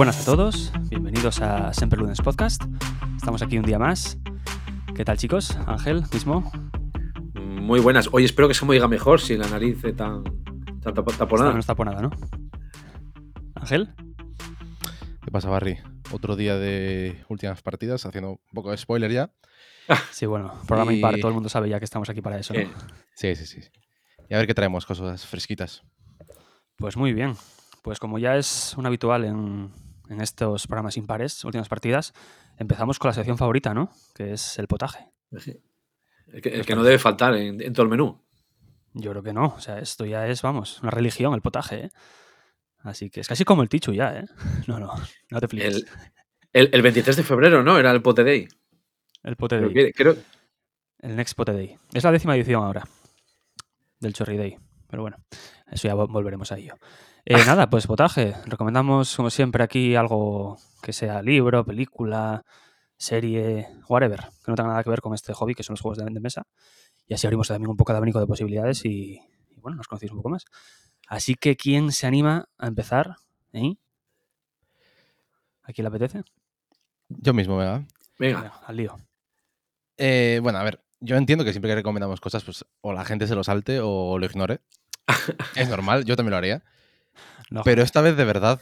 buenas a todos, bienvenidos a Sempre Lunes Podcast. Estamos aquí un día más. ¿Qué tal chicos? Ángel, mismo. Muy buenas. Hoy espero que se me oiga mejor sin la nariz tan, tan taponada. No está taponada, ¿no? Ángel. ¿Qué pasa, Barry? Otro día de últimas partidas, haciendo un poco de spoiler ya. Sí, bueno, programa impar, todo el mundo sabe ya que estamos aquí para eso, ¿no? Sí, sí, sí. Y a ver qué traemos, cosas fresquitas. Pues muy bien. Pues como ya es un habitual en, estos programas impares, últimas partidas, empezamos con la sección favorita, ¿no? Que es el potaje. El que, no debe faltar en, todo el menú. Yo creo que no. O sea, esto ya es, vamos, una religión, el potaje, ¿eh? Así que es casi como el tichu ya, ¿eh? No, no, no te flipes. El, 23 de febrero, ¿no? Era el pote day. El pote day. El next pote day. Es la décima edición ahora del Chorri Day. Pero bueno, eso ya volveremos a ello. Eh, nada, pues potaje. Recomendamos, como siempre, aquí algo que sea libro, película, serie, whatever, que no tenga nada que ver con este hobby, que son los juegos de, de mesa. Y así abrimos también un poco de abanico de posibilidades y, bueno, nos conocéis un poco más. Así que, ¿quién se anima a empezar? ¿Eh? ¿A quién le apetece? Yo mismo, venga. Venga. al lío. Eh, bueno, a ver, yo entiendo que siempre que recomendamos cosas, pues o la gente se lo salte o lo ignore. es normal, yo también lo haría. Pero esta vez de verdad,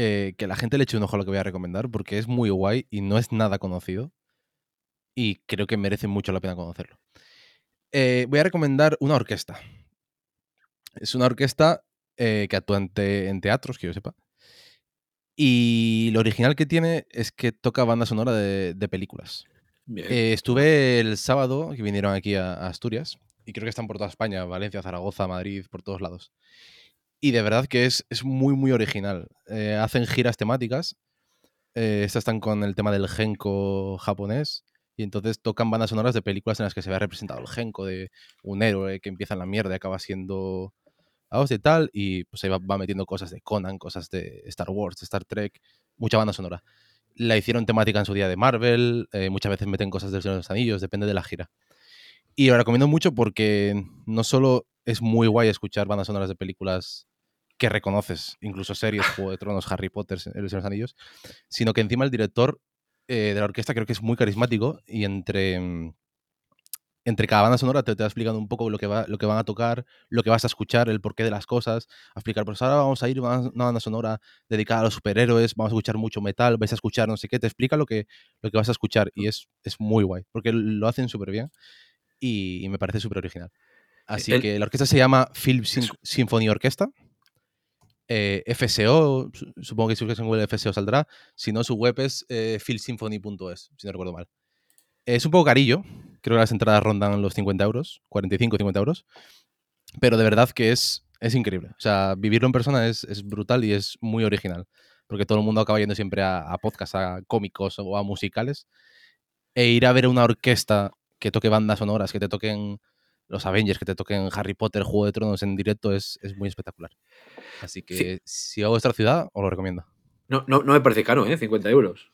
eh, que la gente le eche un ojo a lo que voy a recomendar, porque es muy guay y no es nada conocido. Y creo que merece mucho la pena conocerlo. Eh, voy a recomendar una orquesta. Es una orquesta eh, que actúa en, teatros, que yo sepa. Y lo original que tiene es que toca banda sonora de, películas. estuve el sábado, que vinieron aquí a, Asturias, y creo que están por toda España, Valencia, Zaragoza, Madrid, por todos lados. Y de verdad que es, es muy, muy original. Eh, hacen giras temáticas. Eh, estas están con el tema del genko japonés. Y entonces tocan bandas sonoras de películas en las que se ve representado el genko de un héroe que empieza en la mierda y acaba siendo a de tal. Y pues ahí va, metiendo cosas de Conan, cosas de Star Wars, Star Trek. Mucha banda sonora. La hicieron temática en su día de Marvel. Eh, muchas veces meten cosas del Señor de los Anillos, depende de la gira. Y lo recomiendo mucho porque no solo es muy guay escuchar bandas sonoras de películas que reconoces, incluso series, Juego de Tronos, Harry Potter, El de los Anillos, sino que encima el director eh, de la orquesta creo que es muy carismático y entre, mm, entre cada banda sonora te, te, va explicando un poco lo que, va, lo que van a tocar, lo que vas a escuchar, el porqué de las cosas, a explicar, pues ahora vamos a ir a una banda sonora dedicada a los superhéroes, vamos a escuchar mucho metal, vais a escuchar no sé qué, te explica lo que, lo que vas a escuchar y es, es muy guay, porque lo hacen súper bien y, me parece súper original. Así que la orquesta se llama Film Symphony Orquesta. Eh, FSO, supongo que si buscas en Google FSO saldrá. Si no, su web es eh, philsymphony.es, si no recuerdo mal. Es un poco carillo. Creo que las entradas rondan los 50 euros, 45, 50 euros. Pero de verdad que es, es increíble. O sea, vivirlo en persona es, es brutal y es muy original. Porque todo el mundo acaba yendo siempre a, a podcasts, a cómicos o a musicales. E ir a ver una orquesta que toque bandas sonoras, que te toquen los Avengers, que te toquen Harry Potter, Juego de Tronos en directo, es, es muy espectacular. Así que si hago vuestra ciudad, os lo recomiendo. No, no, no me parece caro, ¿eh? 50 euros.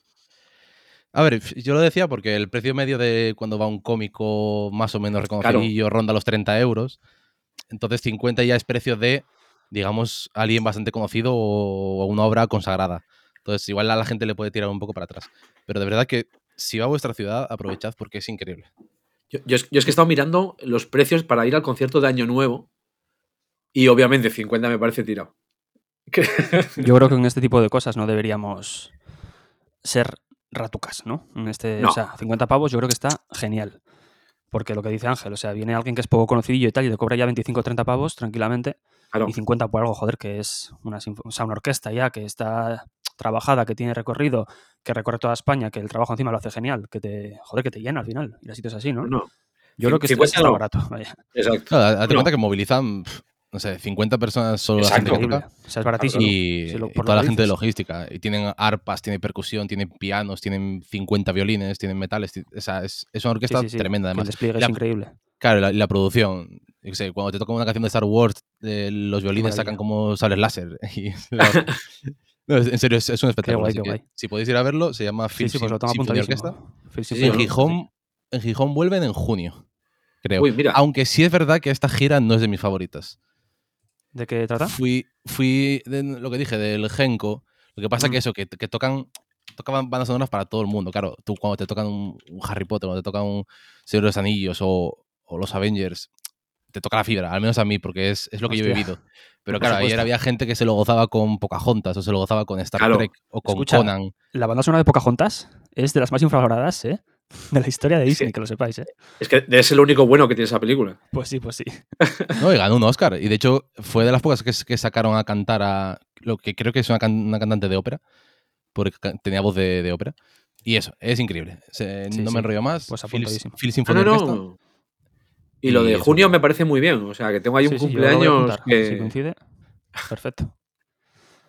A ver, yo lo decía porque el precio medio de cuando va un cómico más o menos reconocido ronda los 30 euros. Entonces 50 ya es precio de, digamos, alguien bastante conocido o una obra consagrada. Entonces igual a la gente le puede tirar un poco para atrás. Pero de verdad que si va a vuestra ciudad, aprovechad porque es increíble. Yo, yo, es, que he estado mirando los precios para ir al concierto de Año Nuevo y obviamente 50 me parece tirado. Yo creo que en este tipo de cosas no deberíamos ser ratucas, ¿no? En este, O sea, 50 pavos yo creo que está genial. Porque lo que dice Ángel, o sea, viene alguien que es poco conocido y tal y te cobra ya 25 o 30 pavos tranquilamente. Y 50 por algo, joder, que es una, o sea, una orquesta ya que está trabajada, que tiene recorrido, que recorre toda España, que el trabajo encima lo hace genial, que te, joder, que te llena al final. Y así es así, ¿no? no. Yo creo que es está barato. Exacto. date cuenta que movilizan no sé, 50 personas solo la gente que toca. O sea, es baratísimo. Y, toda la gente de logística. Y tienen arpas, tienen percusión, tienen pianos, tienen 50 violines, tienen metales. O sea, es, es una orquesta tremenda además. El despliegue es increíble. Claro, la, la producción. Sé, cuando te toca una canción de Star Wars, eh, los violines sacan como sables láser. en serio, es, un espectáculo. Si podéis ir a verlo, se llama Phil sí, pues Orquesta. en, Gijón, en Gijón vuelven en junio, creo. Aunque sí es verdad que esta gira no es de mis favoritas. ¿De qué trata? Fui, fui de lo que dije, del Genko. Lo que pasa es que mm. eso, que, que tocan tocaban bandas sonoras para todo el mundo. Claro, tú cuando te tocan un, Harry Potter, cuando te tocan un Señor de los Anillos o, los Avengers, te toca la fibra, al menos a mí, porque es, lo que yo he vivido. Pero claro, ayer había gente que se lo gozaba con Pocahontas o se lo gozaba con Star Trek o con Conan. La banda sonora de Pocahontas es de las más infravaloradas, ¿eh? De la historia de Disney, que lo sepáis, ¿eh? Es que es el único bueno que tiene esa película. Pues sí, pues sí. No, y ganó un Oscar. Y de hecho, fue de las pocas que, sacaron a cantar a lo que creo que es una, cantante de ópera, porque tenía voz de, ópera. Y eso, es increíble. no me enrollo más. Pues Phil, Phil Symphony no, Y lo de junio me parece muy bien. O sea, que tengo ahí un cumpleaños que... Si coincide, perfecto.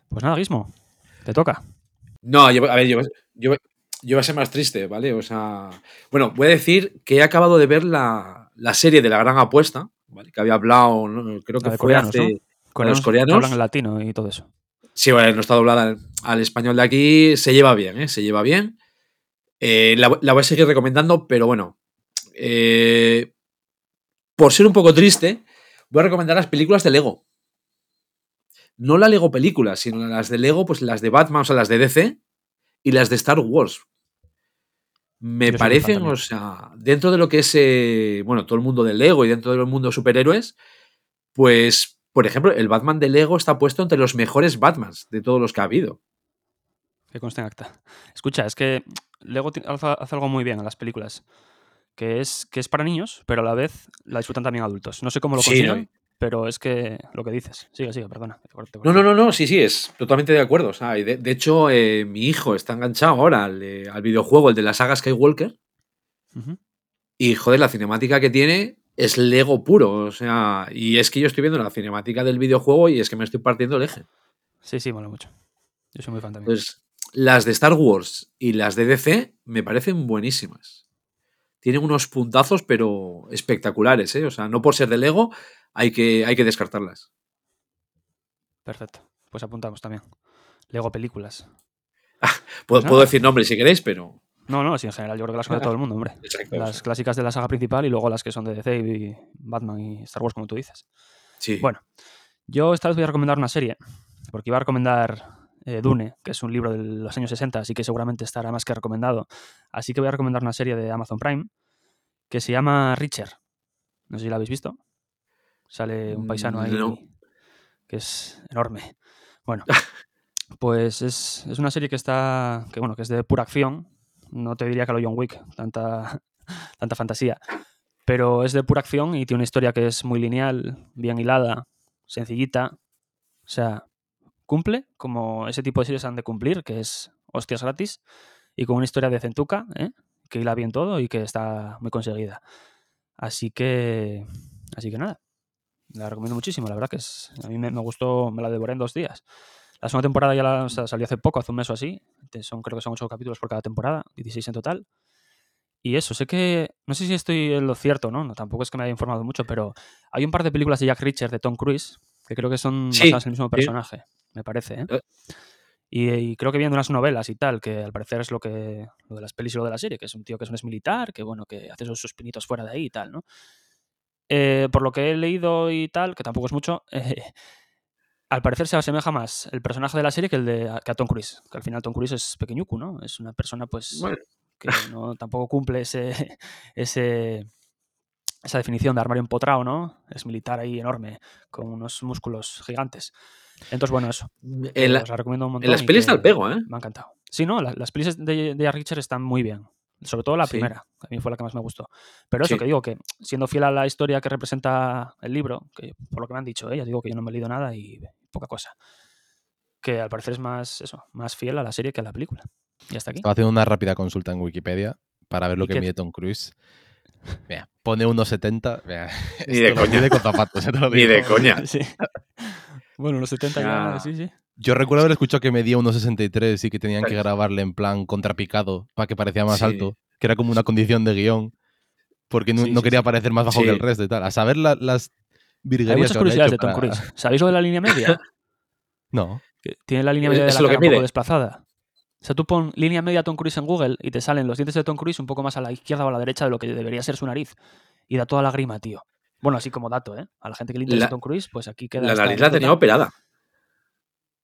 Pues nada, Guismo, te toca. No, a ver, yo, yo, yo voy a ser más triste, ¿vale? O sea, bueno, voy a decir que he acabado de ver la, serie de la gran apuesta, ¿vale? Que había hablado, creo que fue coreanos, hace, los coreanos. hablan latino y todo eso. Sí, bueno, no está doblada al, español de aquí, se lleva bien, ¿eh? Se lleva bien. Eh, la, voy a seguir recomendando, pero bueno, eh, por ser un poco triste, voy a recomendar las películas de Lego. No la Lego películas, sino las de Lego, pues las de Batman, o sea, las de DC y las de Star Wars me parecen, o sea, dentro de lo que es, eh, bueno, todo el mundo del Lego y dentro del mundo de superhéroes, pues, por ejemplo, el Batman de Lego está puesto entre los mejores Batmans de todos los que ha habido. Que conste en acta. Escucha, es que Lego hace algo muy bien en las películas, que es, que es para niños, pero a la vez la disfrutan también adultos. No sé cómo lo consiguen, pero es que lo que dices. Sigue, sigue, perdona. No, no, no, no, sí, sí, es totalmente de acuerdo. de, hecho, eh, mi hijo está enganchado ahora al, videojuego, el de la saga Skywalker. Y joder, la cinemática que tiene es Lego puro. O sea, y es que yo estoy viendo la cinemática del videojuego y es que me estoy partiendo el eje. Sí, sí, mola mucho. Yo soy muy fan también. Pues las de Star Wars y las de DC me parecen buenísimas. Tienen unos puntazos, pero espectaculares, ¿eh? O sea, no por ser de Lego, hay que, hay que descartarlas. Perfecto. Pues apuntamos también. Lego películas. Ah, puedo, pues decir nombres si queréis, pero. No, no, sí, en general yo creo que las conoce todo el mundo, hombre. las clásicas de la saga principal y luego las que son de DC y Batman y Star Wars, como tú dices. Sí. Bueno, yo esta vez voy a recomendar una serie, porque iba a recomendar eh, Dune, que es un libro de los años 60, así que seguramente estará más que recomendado. Así que voy a recomendar una serie de Amazon Prime que se llama Richer. No sé si la habéis visto. Sale un paisano ahí que es enorme. Bueno, pues es, una serie que está, que bueno, que es de pura acción. No te diría que lo John Wick, tanta, tanta fantasía. Pero es de pura acción y tiene una historia que es muy lineal, bien hilada, sencillita. O sea, cumple como ese tipo de series han de cumplir, que es hostias gratis y con una historia de centuca, ¿eh? que hila bien todo y que está muy conseguida. Así que, así que nada, la recomiendo muchísimo, la verdad que es, a mí me, gustó, me la devoré en dos días. La segunda temporada ya la, salió hace poco, hace un mes o así. Son, creo que son ocho capítulos por cada temporada, 16 en total. Y eso, sé que, no sé si estoy en lo cierto, ¿no? Tampoco es que me haya informado mucho, pero hay un par de películas de Jack Richard, de Tom Cruise, que creo que son basadas en el mismo personaje, me parece. ¿eh? Eh. Y, creo que viendo unas novelas y tal, que al parecer es lo que lo de las pelis y lo de la serie, que es un tío que es un militar, que bueno, que hace sus pinitos fuera de ahí y tal, ¿no? Eh, por lo que he leído y tal, que tampoco es mucho, eh, al parecer se asemeja más el personaje de la serie que el de que a Tom Cruise. Que al final Tom Cruise es pequeñuco, ¿no? Es una persona, pues, que no, tampoco cumple ese, ese, esa definición de armario empotrado, ¿no? Es militar ahí enorme, con unos músculos gigantes. Entonces, bueno, eso. En, la, recomiendo un montón en las pelis está el pego, ¿eh? Me ha encantado. Sí, no, las pelis de, de Richard están muy bien. Sobre todo la primera, a mí fue la que más me gustó. Pero eso que digo, que siendo fiel a la historia que representa el libro, que por lo que me han dicho, ¿eh? ya digo que yo no me he leído nada y poca cosa. Que al parecer es más, eso, más fiel a la serie que a la película. Y hasta aquí. Estaba haciendo una rápida consulta en Wikipedia para ver lo que mide Tom Cruise. Mira, pone 1,70. Ni de coña. De zapatos, Ni de coña. Sí. Bueno, 1,70 ya, sí, sí. Yo recuerdo haber escuchado que medía 1,63 y que tenían que grabarle en plan contrapicado para que parecía más alto, que era como una condición de guion, porque no, quería parecer más bajo que el resto y tal. A saber las virguerías Hay muchas curiosidades de Tom Cruise. ¿Sabéis lo de la línea media? no. tiene la línea media de la cara un poco desplazada. O sea, tú pon línea media Tom Cruise en Google y te salen los dientes de Tom Cruise un poco más a la izquierda o a la derecha de lo que debería ser su nariz. Y da toda la grima, tío. Bueno, así como dato, ¿eh? A la gente que le interesa Tom Cruise, pues aquí queda. La nariz la tenía operada.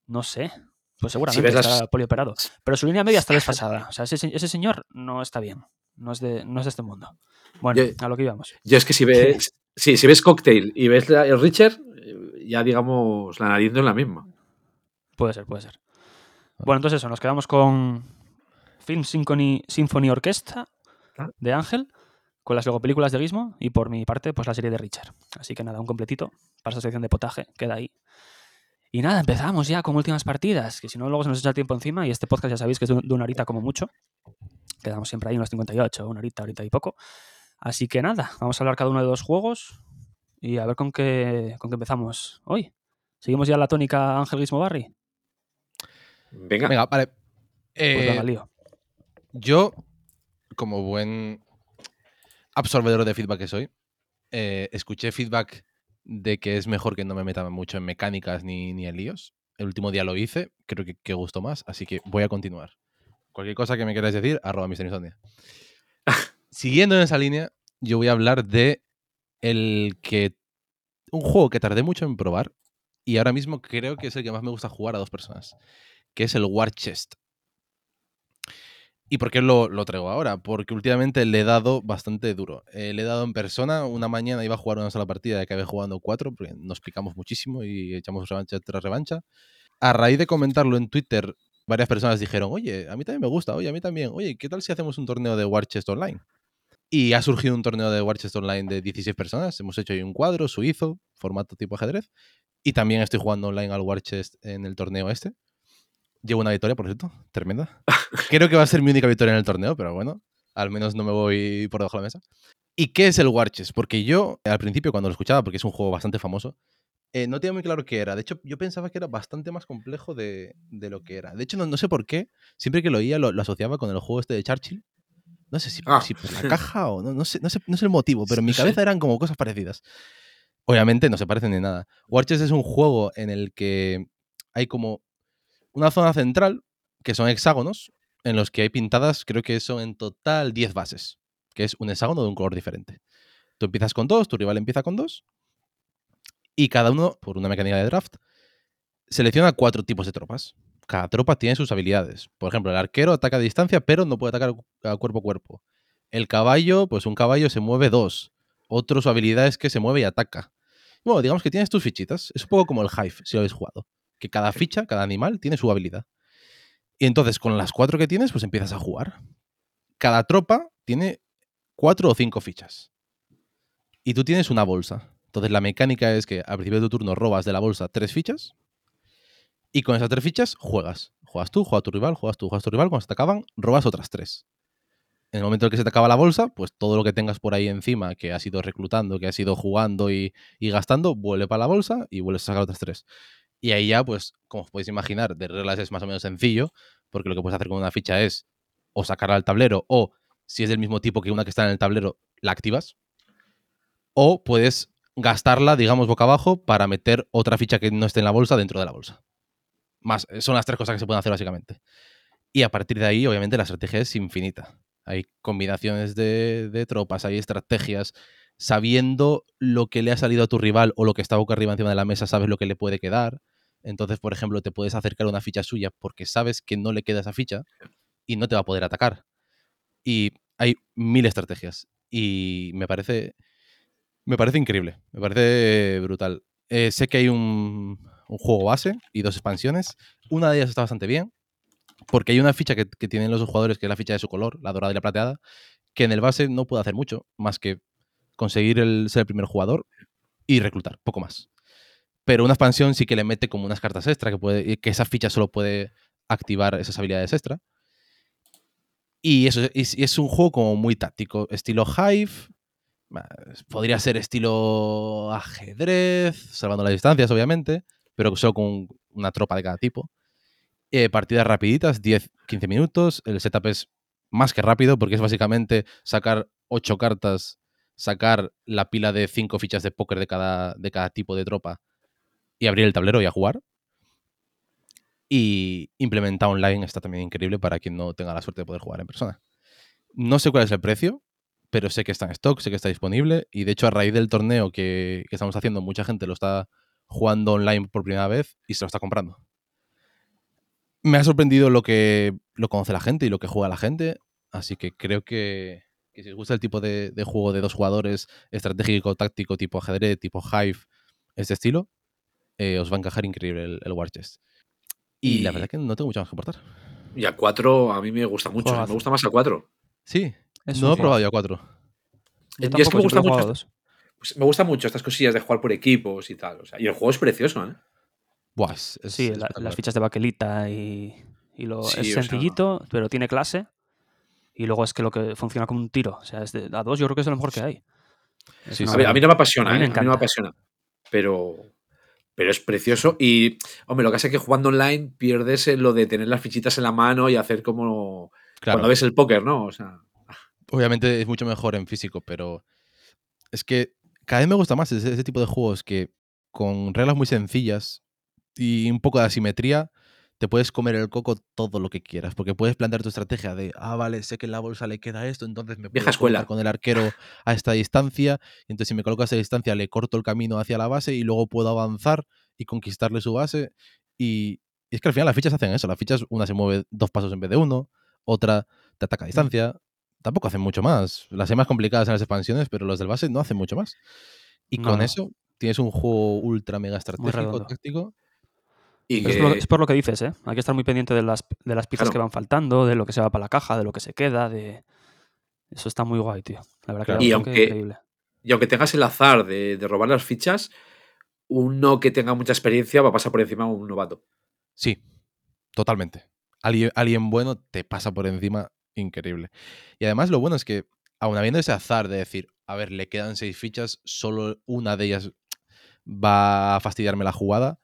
No sé. Pues seguramente está polioperado. Pero su línea media está desfasada. O sea, ese, señor no está bien. No es, de, no es de este mundo. Bueno, a lo que íbamos. Yo es que si ves, sí, si ves Cocktail y ves el Richard, ya digamos la nariz no es la misma. Puede ser, puede ser. Bueno, entonces eso, nos quedamos con Film Symphony, Symphony Orquesta ah. de Ángel, con las luego películas de Gizmo y por mi parte, pues la serie de Richard. Así que nada, un completito para esa sección de potaje, queda ahí. Y nada, empezamos ya con últimas partidas, que si no luego se nos echa tiempo encima y este podcast ya sabéis que es de una horita como mucho. Quedamos siempre ahí en los 58, una horita, horita y poco. Así que nada, vamos a hablar cada uno de dos juegos y a ver con qué, con qué empezamos hoy. ¿Seguimos ya la tónica Ángel Gizmo Barry? Venga. Venga, vale. Pues eh, yo, como buen absorbedor de feedback que soy, eh, escuché feedback de que es mejor que no me meta mucho en mecánicas ni, ni en líos. El último día lo hice, creo que, que, gustó más, así que voy a continuar. Cualquier cosa que me queráis decir, arroba Mister Siguiendo en esa línea, yo voy a hablar de el que. Un juego que tardé mucho en probar y ahora mismo creo que es el que más me gusta jugar a dos personas, que es el War Chest. ¿Y por qué lo, traigo ahora? Porque últimamente le he dado bastante duro. Eh, le he dado en persona, una mañana iba a jugar una sola partida acabé jugando cuatro, porque nos picamos muchísimo y echamos revancha tras revancha. A raíz de comentarlo en Twitter, varias personas dijeron, oye, a mí también me gusta, oye, a mí también, oye, ¿qué tal si hacemos un torneo de War Chest Online? Y ha surgido un torneo de War Chest Online de 16 personas. Hemos hecho ahí un cuadro suizo, formato tipo ajedrez. Y también estoy jugando online al War Chest en el torneo este. Llevo una victoria, por cierto, tremenda. Creo que va a ser mi única victoria en el torneo, pero bueno, al menos no me voy por debajo de la mesa. ¿Y qué es el Warches? Porque yo, al principio, cuando lo escuchaba, porque es un juego bastante famoso, eh, no tenía muy claro qué era. De hecho, yo pensaba que era bastante más complejo de, lo que era. De hecho, no, sé por qué, siempre que lo oía, lo, asociaba con el juego este de Churchill. No sé si, ah. por la caja o no, no, sé, no, sé, no sé el motivo, pero en mi cabeza eran como cosas parecidas. Obviamente no se parecen de nada. Warches es un juego en el que hay como una zona central, que son hexágonos, en los que hay pintadas, creo que son en total 10 bases, que es un hexágono de un color diferente. Tú empiezas con dos, tu rival empieza con dos, y cada uno, por una mecánica de draft, selecciona cuatro tipos de tropas. Cada tropa tiene sus habilidades. Por ejemplo, el arquero ataca a distancia, pero no puede atacar a cuerpo a cuerpo. El caballo, pues un caballo se mueve dos. Otro su habilidad es que se mueve y ataca. Bueno, digamos que tienes tus fichitas. Es un poco como el Hive, si lo habéis jugado que cada ficha, cada animal tiene su habilidad. Y entonces con las cuatro que tienes, pues empiezas a jugar. Cada tropa tiene cuatro o cinco fichas. Y tú tienes una bolsa. Entonces la mecánica es que al principio de tu turno robas de la bolsa tres fichas. Y con esas tres fichas juegas. Juegas tú, juegas tu rival, juegas tú, juegas tu rival. Cuando se te acaban, robas otras tres. En el momento en que se te acaba la bolsa, pues todo lo que tengas por ahí encima, que has ido reclutando, que has ido jugando y, y gastando, vuelve para la bolsa y vuelves a sacar otras tres. Y ahí ya, pues, como os podéis imaginar, de reglas es más o menos sencillo, porque lo que puedes hacer con una ficha es o sacarla al tablero, o si es del mismo tipo que una que está en el tablero, la activas. O puedes gastarla, digamos, boca abajo para meter otra ficha que no esté en la bolsa dentro de la bolsa. Más, eh, son las tres cosas que se pueden hacer básicamente. Y a partir de ahí, obviamente, la estrategia es infinita. Hay combinaciones de, de tropas, hay estrategias, sabiendo lo que le ha salido a tu rival o lo que está boca arriba encima de la mesa, sabes lo que le puede quedar. Entonces, por ejemplo, te puedes acercar a una ficha suya porque sabes que no le queda esa ficha y no te va a poder atacar. Y hay mil estrategias. Y me parece. Me parece increíble. Me parece brutal. Eh, sé que hay un, juego base y dos expansiones. Una de ellas está bastante bien. Porque hay una ficha que, que tienen los jugadores, que es la ficha de su color, la dorada y la plateada, que en el base no puede hacer mucho, más que conseguir el, ser el primer jugador y reclutar, poco más. Pero una expansión sí que le mete como unas cartas extra, que, puede, que esa ficha solo puede activar esas habilidades extra. Y eso es, un juego como muy táctico, estilo Hive, podría ser estilo ajedrez, salvando las distancias, obviamente, pero solo con una tropa de cada tipo. Eh, partidas rapiditas, 10-15 minutos. El setup es más que rápido porque es básicamente sacar 8 cartas sacar la pila de cinco fichas de póker de cada, de cada tipo de tropa y abrir el tablero y a jugar. Y implementar online está también increíble para quien no tenga la suerte de poder jugar en persona. No sé cuál es el precio, pero sé que está en stock, sé que está disponible. Y de hecho, a raíz del torneo que, que estamos haciendo, mucha gente lo está jugando online por primera vez y se lo está comprando. me ha sorprendido lo que lo conoce la gente y lo que juega la gente. Así que creo que, si os gusta el tipo de, juego de dos jugadores, estratégico, táctico, tipo ajedrez, tipo Hive, este estilo, eh, os va a encajar increíble el, el War Chest. Y, la verdad que no tengo mucho más que aportar. Y a 4 a mí me gusta mucho. Me gusta más a 4. Sí, no he probado ya a 4. Y es que me gusta mucho. Pues me gusta mucho estas cosillas de jugar por equipos y tal. O sea, y el juego es precioso, ¿eh? Buah, sí, las fichas de baquelita y, y lo, es sencillito, pero tiene clase. Y luego es que lo que funciona como un tiro. O sea, es de, a dos yo creo que es lo mejor que hay. a, mí, no me apasiona, a mí, ¿eh? a mí no me apasiona. Pero, pero es precioso. Y, hombre, lo que hace es que jugando online pierdes lo de tener las fichitas en la mano y hacer como cuando ves el póker, ¿no? O sea. Obviamente es mucho mejor en físico, pero es que cada vez me gusta más ese, tipo de juegos que con reglas muy sencillas y un poco de asimetría te puedes comer el coco todo lo que quieras, porque puedes plantear tu estrategia de, ah, vale, sé que en la bolsa le queda esto, entonces me puedo escuela. con el arquero a esta distancia, y entonces si me coloco a esta distancia le corto el camino hacia la base y luego puedo avanzar y conquistarle su base. Y, y es que al final las fichas hacen eso, las fichas una se mueve dos pasos en vez de uno, otra te ataca a distancia, tampoco hacen mucho más. Las hay más complicadas en las expansiones, pero los del base no hacen mucho más. Y con eso tienes un juego ultra mega estratégico, táctico. Y es, por lo, que dices, ¿eh? Hay que estar muy pendiente de las, de las piezas que van faltando, de lo que se va para la caja, de lo que se queda, de... Eso está muy guay, tío. La verdad que y aunque, increíble. Y aunque tengas el azar de, robar las fichas, uno que tenga mucha experiencia va a pasar por encima de un novato. Sí, totalmente. Alguien, alguien bueno te pasa por encima increíble. Y además lo bueno es que, aun habiendo ese azar de decir, a ver, le quedan seis fichas, solo una de ellas va a fastidiarme la jugada,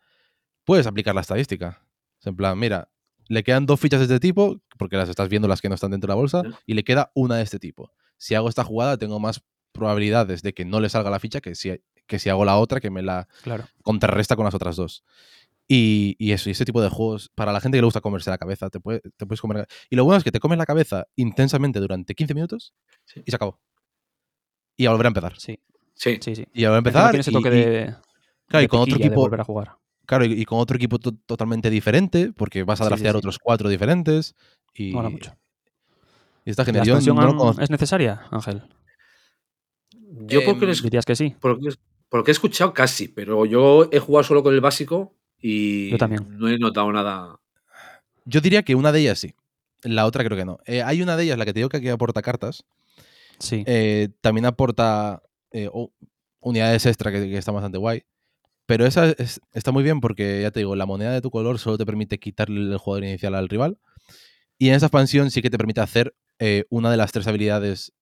puedes aplicar la estadística. en plan, mira, le quedan dos fichas de este tipo, porque las estás viendo las que no están dentro de la bolsa, y le queda una de este tipo. Si hago esta jugada, tengo más probabilidades de que no le salga la ficha que si, que si hago la otra, que me la contrarresta con las otras dos. Y, y, eso, y ese tipo de juegos, para la gente que le gusta comerse la cabeza, te, puede, te puedes comer. Y lo bueno es que te comes la cabeza intensamente durante 15 minutos y se acabó. Y a volver a empezar. Sí. Sí, sí. sí. Y a volver a empezar. ese toque de. Claro, y con otro equipo. volver a jugar. Claro, y, con otro equipo totalmente diferente, porque vas a draftear otros cuatro diferentes. Y, Mola mucho. Y esta generación. ¿Es necesaria, Ángel? Yo porque em, dirías que sí. Porque, porque he escuchado casi, pero yo he jugado solo con el básico y no he notado nada. Yo diría que una de ellas sí. La otra creo que no. Eh, hay una de ellas, la que te digo que aquí aporta cartas. Sí. Eh, también aporta eh, unidades extra que, que, están bastante guay. Pero esa está muy bien porque, ya te digo, la moneda de tu color solo te permite quitarle el jugador inicial al rival. Y en esa expansión sí que te permite hacer una de las tres habilidades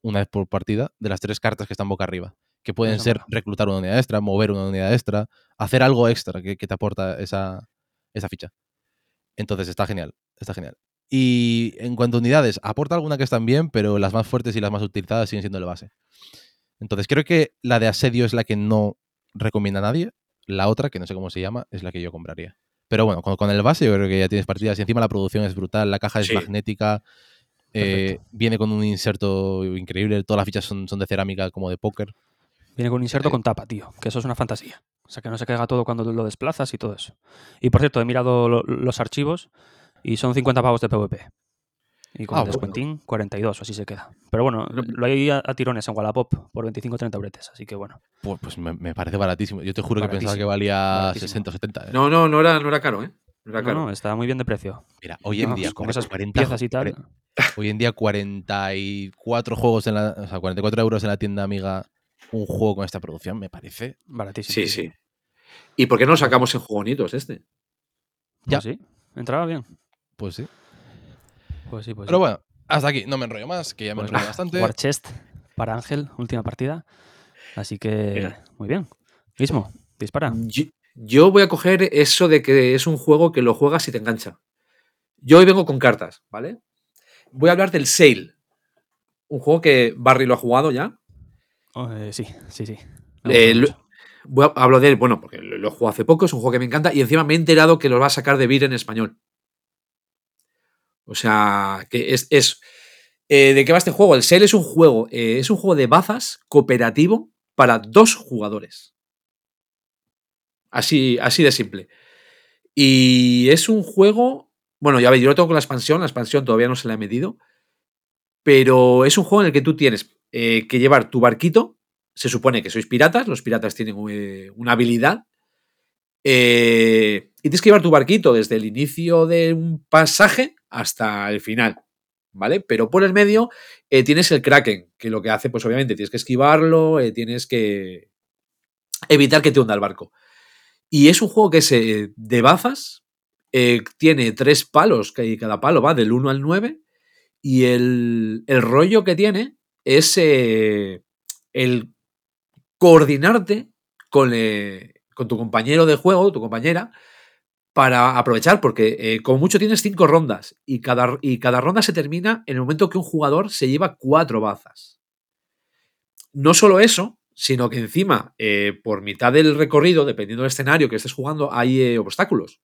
una vez por partida, de las tres cartas que están boca arriba que pueden ser reclutar una unidad extra, mover una unidad extra, hacer algo extra que, te aporta esa, ficha. Entonces está genial, está genial. Y en cuanto a unidades, aporta alguna que están bien, pero las más fuertes y las más utilizadas siguen siendo la base. Entonces creo que la de asedio es la que no recomienda a nadie. La otra, que no sé cómo se llama, es la que yo compraría. Pero bueno, con, el base yo creo que ya tienes partidas y encima la producción es brutal, la caja es magnética, eh, viene con un inserto increíble, todas las fichas son, son de cerámica como de póker. Viene con un inserto con tapa, tío, que eso es una fantasía. O sea, que no se caiga todo cuando lo desplazas y todo eso. Y por cierto, he mirado los archivos y son 50 pavos de PvP. Y con ah, el descuentín, 42, o así se queda. Pero bueno, lo hay a, tirones en Wallapop por 25 o 30 bretes, así que bueno. Pues, pues me, parece baratísimo. Yo te juro que pensaba que valía 60 o 70. ¿eh? No, no, no era, no era caro, ¿eh? No era caro. No, está muy bien de precio. Mira, hoy en día, con esas 40, piezas y tal. Hoy en día, 44 juegos en la. O sea, 44 euros en la tienda amiga un juego con esta producción me parece baratísimo. Sí, sí. ¿Y por qué no lo sacamos en Jugonitos este? Ya. Pues sí, entraba bien. Pues sí. Pues sí, pues Pero bueno, hasta aquí, no me enrollo más, que ya me pues enrollo bastante. War Chest para Ángel, última partida. Así que, muy bien. Mismo, dispara. Yo, voy a coger eso de que es un juego que lo juegas y te engancha. Yo hoy vengo con cartas, ¿vale? Voy a hablar del Sail. Un juego que Barry lo ha jugado ya. Oh, eh, sí, sí, sí. Eh, hablo de él, bueno, porque lo, he jugado hace poco, es un juego que me encanta y encima me he enterado que lo va a sacar de Vir en español. O sea, que es... Eh, ¿De qué va este juego? El Cell es un juego, es un juego de bazas cooperativo para dos jugadores. Así, así de simple. Y es un juego Bueno, ya veis, yo lo tengo con la expansión, la expansión todavía no se la he metido. Pero es un juego en el que tú tienes eh, que llevar tu barquito. Se supone que sois piratas, los piratas tienen eh, una habilidad. Eh, y tienes que llevar tu barquito desde el inicio de un pasaje hasta el final. ¿Vale? Pero por el medio tienes el Kraken, que lo que hace, pues obviamente tienes que esquivarlo, tienes que evitar que te hunda el barco. Y es un juego que se de bazas, tiene tres palos, que cada palo va del 1 al 9, y el, rollo que tiene es eh, el coordinarte con, eh, con, tu compañero de juego, tu compañera, para aprovechar, porque eh, como mucho tienes cinco rondas y cada, y cada ronda se termina en el momento que un jugador se lleva cuatro bazas. No solo eso, sino que encima, por mitad del recorrido, dependiendo del escenario que estés jugando, hay obstáculos.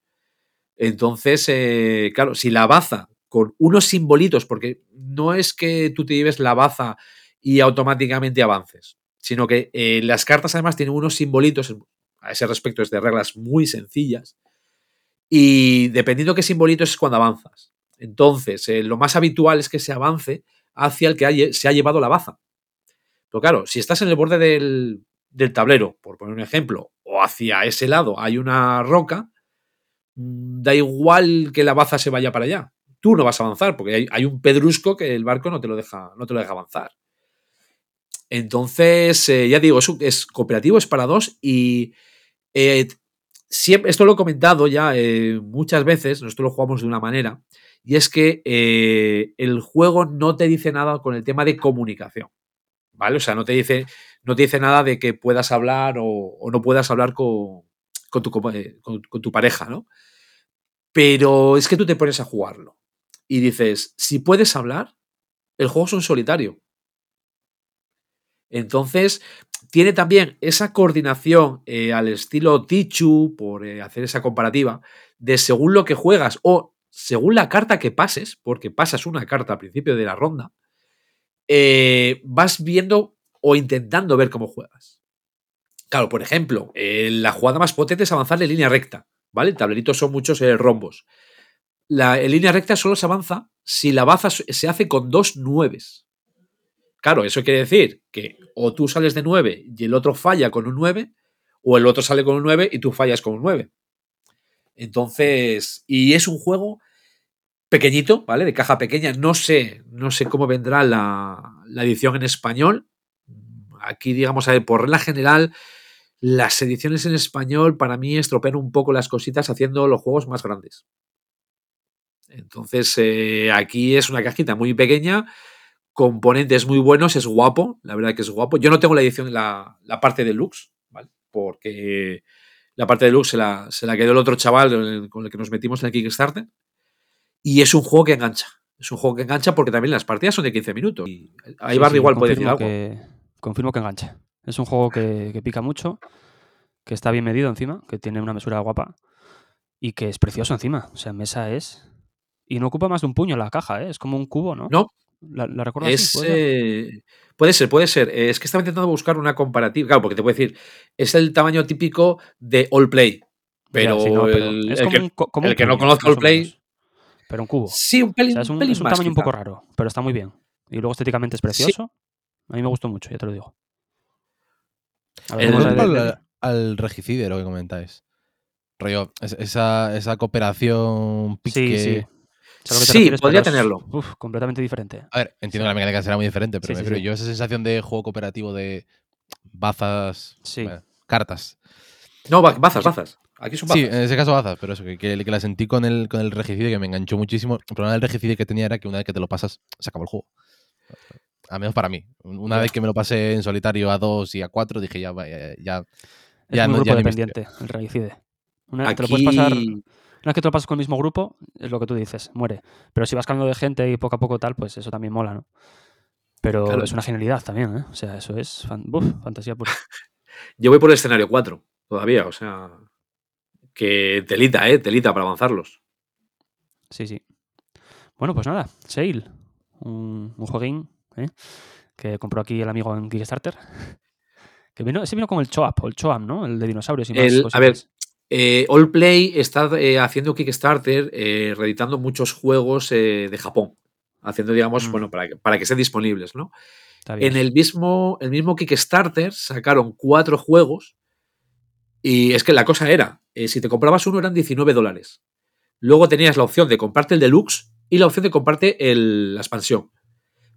Entonces, claro, si la baza con unos simbolitos, porque no es que tú te lleves la baza y automáticamente avances, sino que eh, las cartas además tienen unos simbolitos, a ese respecto es de reglas muy sencillas, y dependiendo qué simbolito es cuando avanzas. Entonces, eh, lo más habitual es que se avance hacia el que se ha llevado la baza. Pero claro, si estás en el borde del, del tablero, por poner un ejemplo, o hacia ese lado hay una roca, mm, da igual que la baza se vaya para allá tú no vas a avanzar, porque hay, un pedrusco que el barco no te lo deja, no te lo deja avanzar. Entonces, eh, ya digo, es, es, cooperativo, es para dos y eh, siempre, esto lo he comentado ya eh, muchas veces, nosotros lo jugamos de una manera, y es que el juego no te dice nada con el tema de comunicación, ¿vale? O sea, no te dice, no te dice nada de que puedas hablar o, no puedas hablar con, tu, con tu pareja, ¿no? Pero es que tú te pones a jugarlo y dices, si puedes hablar, el juego es un solitario. Entonces, tiene también esa coordinación eh, al estilo Tichu, por eh, hacer esa comparativa, de según lo que juegas o según la carta que pases, porque pasas una carta al principio de la ronda, eh, vas viendo o intentando ver cómo juegas. Claro, por ejemplo, la jugada más potente es avanzar en línea recta, ¿vale? El tablerito son muchos rombos la en línea recta solo se avanza si la baza se hace con dos nueves. Claro, eso quiere decir que o tú sales de nueve y el otro falla con un nueve, o el otro sale con un nueve y tú fallas con un nueve. Entonces, y es un juego pequeñito, ¿vale? De caja pequeña. No sé, no sé cómo vendrá la, la edición en español. Aquí, digamos, a ver, por regla general, las ediciones en español para mí estropean un poco las cositas haciendo los juegos más grandes. Entonces, eh, aquí es una cajita muy pequeña, componentes muy buenos, es guapo, la verdad que es guapo. Yo no tengo la edición, la, la parte deluxe, ¿vale? Porque la parte deluxe se la, se la quedó el otro chaval con el que nos metimos en el Kickstarter. Y es un juego que engancha. Es un juego que engancha porque también las partidas son de 15 minutos. Y ahí sí, igual puede decir algo. Que, confirmo que engancha. Es un juego que, que pica mucho, que está bien medido encima, que tiene una mesura guapa y que es precioso encima. O sea, mesa es y no ocupa más de un puño la caja, ¿eh? Es como un cubo, ¿no? No. ¿La, recuerdo es, eh, ¿puede, ser, puede ser. Es que estaba intentando buscar una comparativa. Claro, porque te puedo decir, es el tamaño típico de All Play. Pero, el, que, no conozca All Play. Pero un cubo. Sí, un pelín. es un, tamaño un poco raro, pero está muy bien. Y luego estéticamente es precioso. A mí me gustó mucho, ya te lo digo. al, al regicide lo que comentáis. Rollo, esa, esa cooperación pique, sí, sí, podría tenerlo. completamente diferente. A ver, entiendo que la mecánica será muy diferente, pero me yo esa sensación de juego cooperativo de bazas, cartas. No, bazas, bazas. Aquí son bazas. Sí, en ese caso bazas, pero eso, que, que, la sentí con el, con el regicide que me enganchó muchísimo. El problema del regicide que tenía era que una vez que te lo pasas, se acabó el juego. A menos para mí. Una vez que me lo pasé en solitario a dos y a cuatro, dije ya, ya, ya, ya, es no, grupo dependiente, el regicide. Una vez te lo puedes pasar una vez que te lo pasas con el mismo grupo, es lo que tú dices, muere. Pero si vas cambiando de gente y poco a poco tal, pues eso también mola, ¿no? Pero es una genialidad también, ¿eh? O sea, eso es fantasía pura. Yo voy por el escenario 4 todavía, o sea, que telita, ¿eh? Telita para avanzarlos. Sí, sí. Bueno, pues nada, Sail, un, un jueguín ¿eh? que compró aquí el amigo en Kickstarter. Que vino, ese vino con el Choap, o el Choam, ¿no? El de dinosaurios y más el, A ver, eh, Allplay está eh, haciendo Kickstarter, eh, reeditando muchos juegos de Japón. Haciendo, digamos, mm. bueno, para que, para que sean disponibles, ¿no? En el mismo, el mismo Kickstarter sacaron cuatro juegos. Y es que la cosa era: si te comprabas uno eran 19 dólares. Luego tenías la opción de comprarte el deluxe y la opción de comprarte la expansión.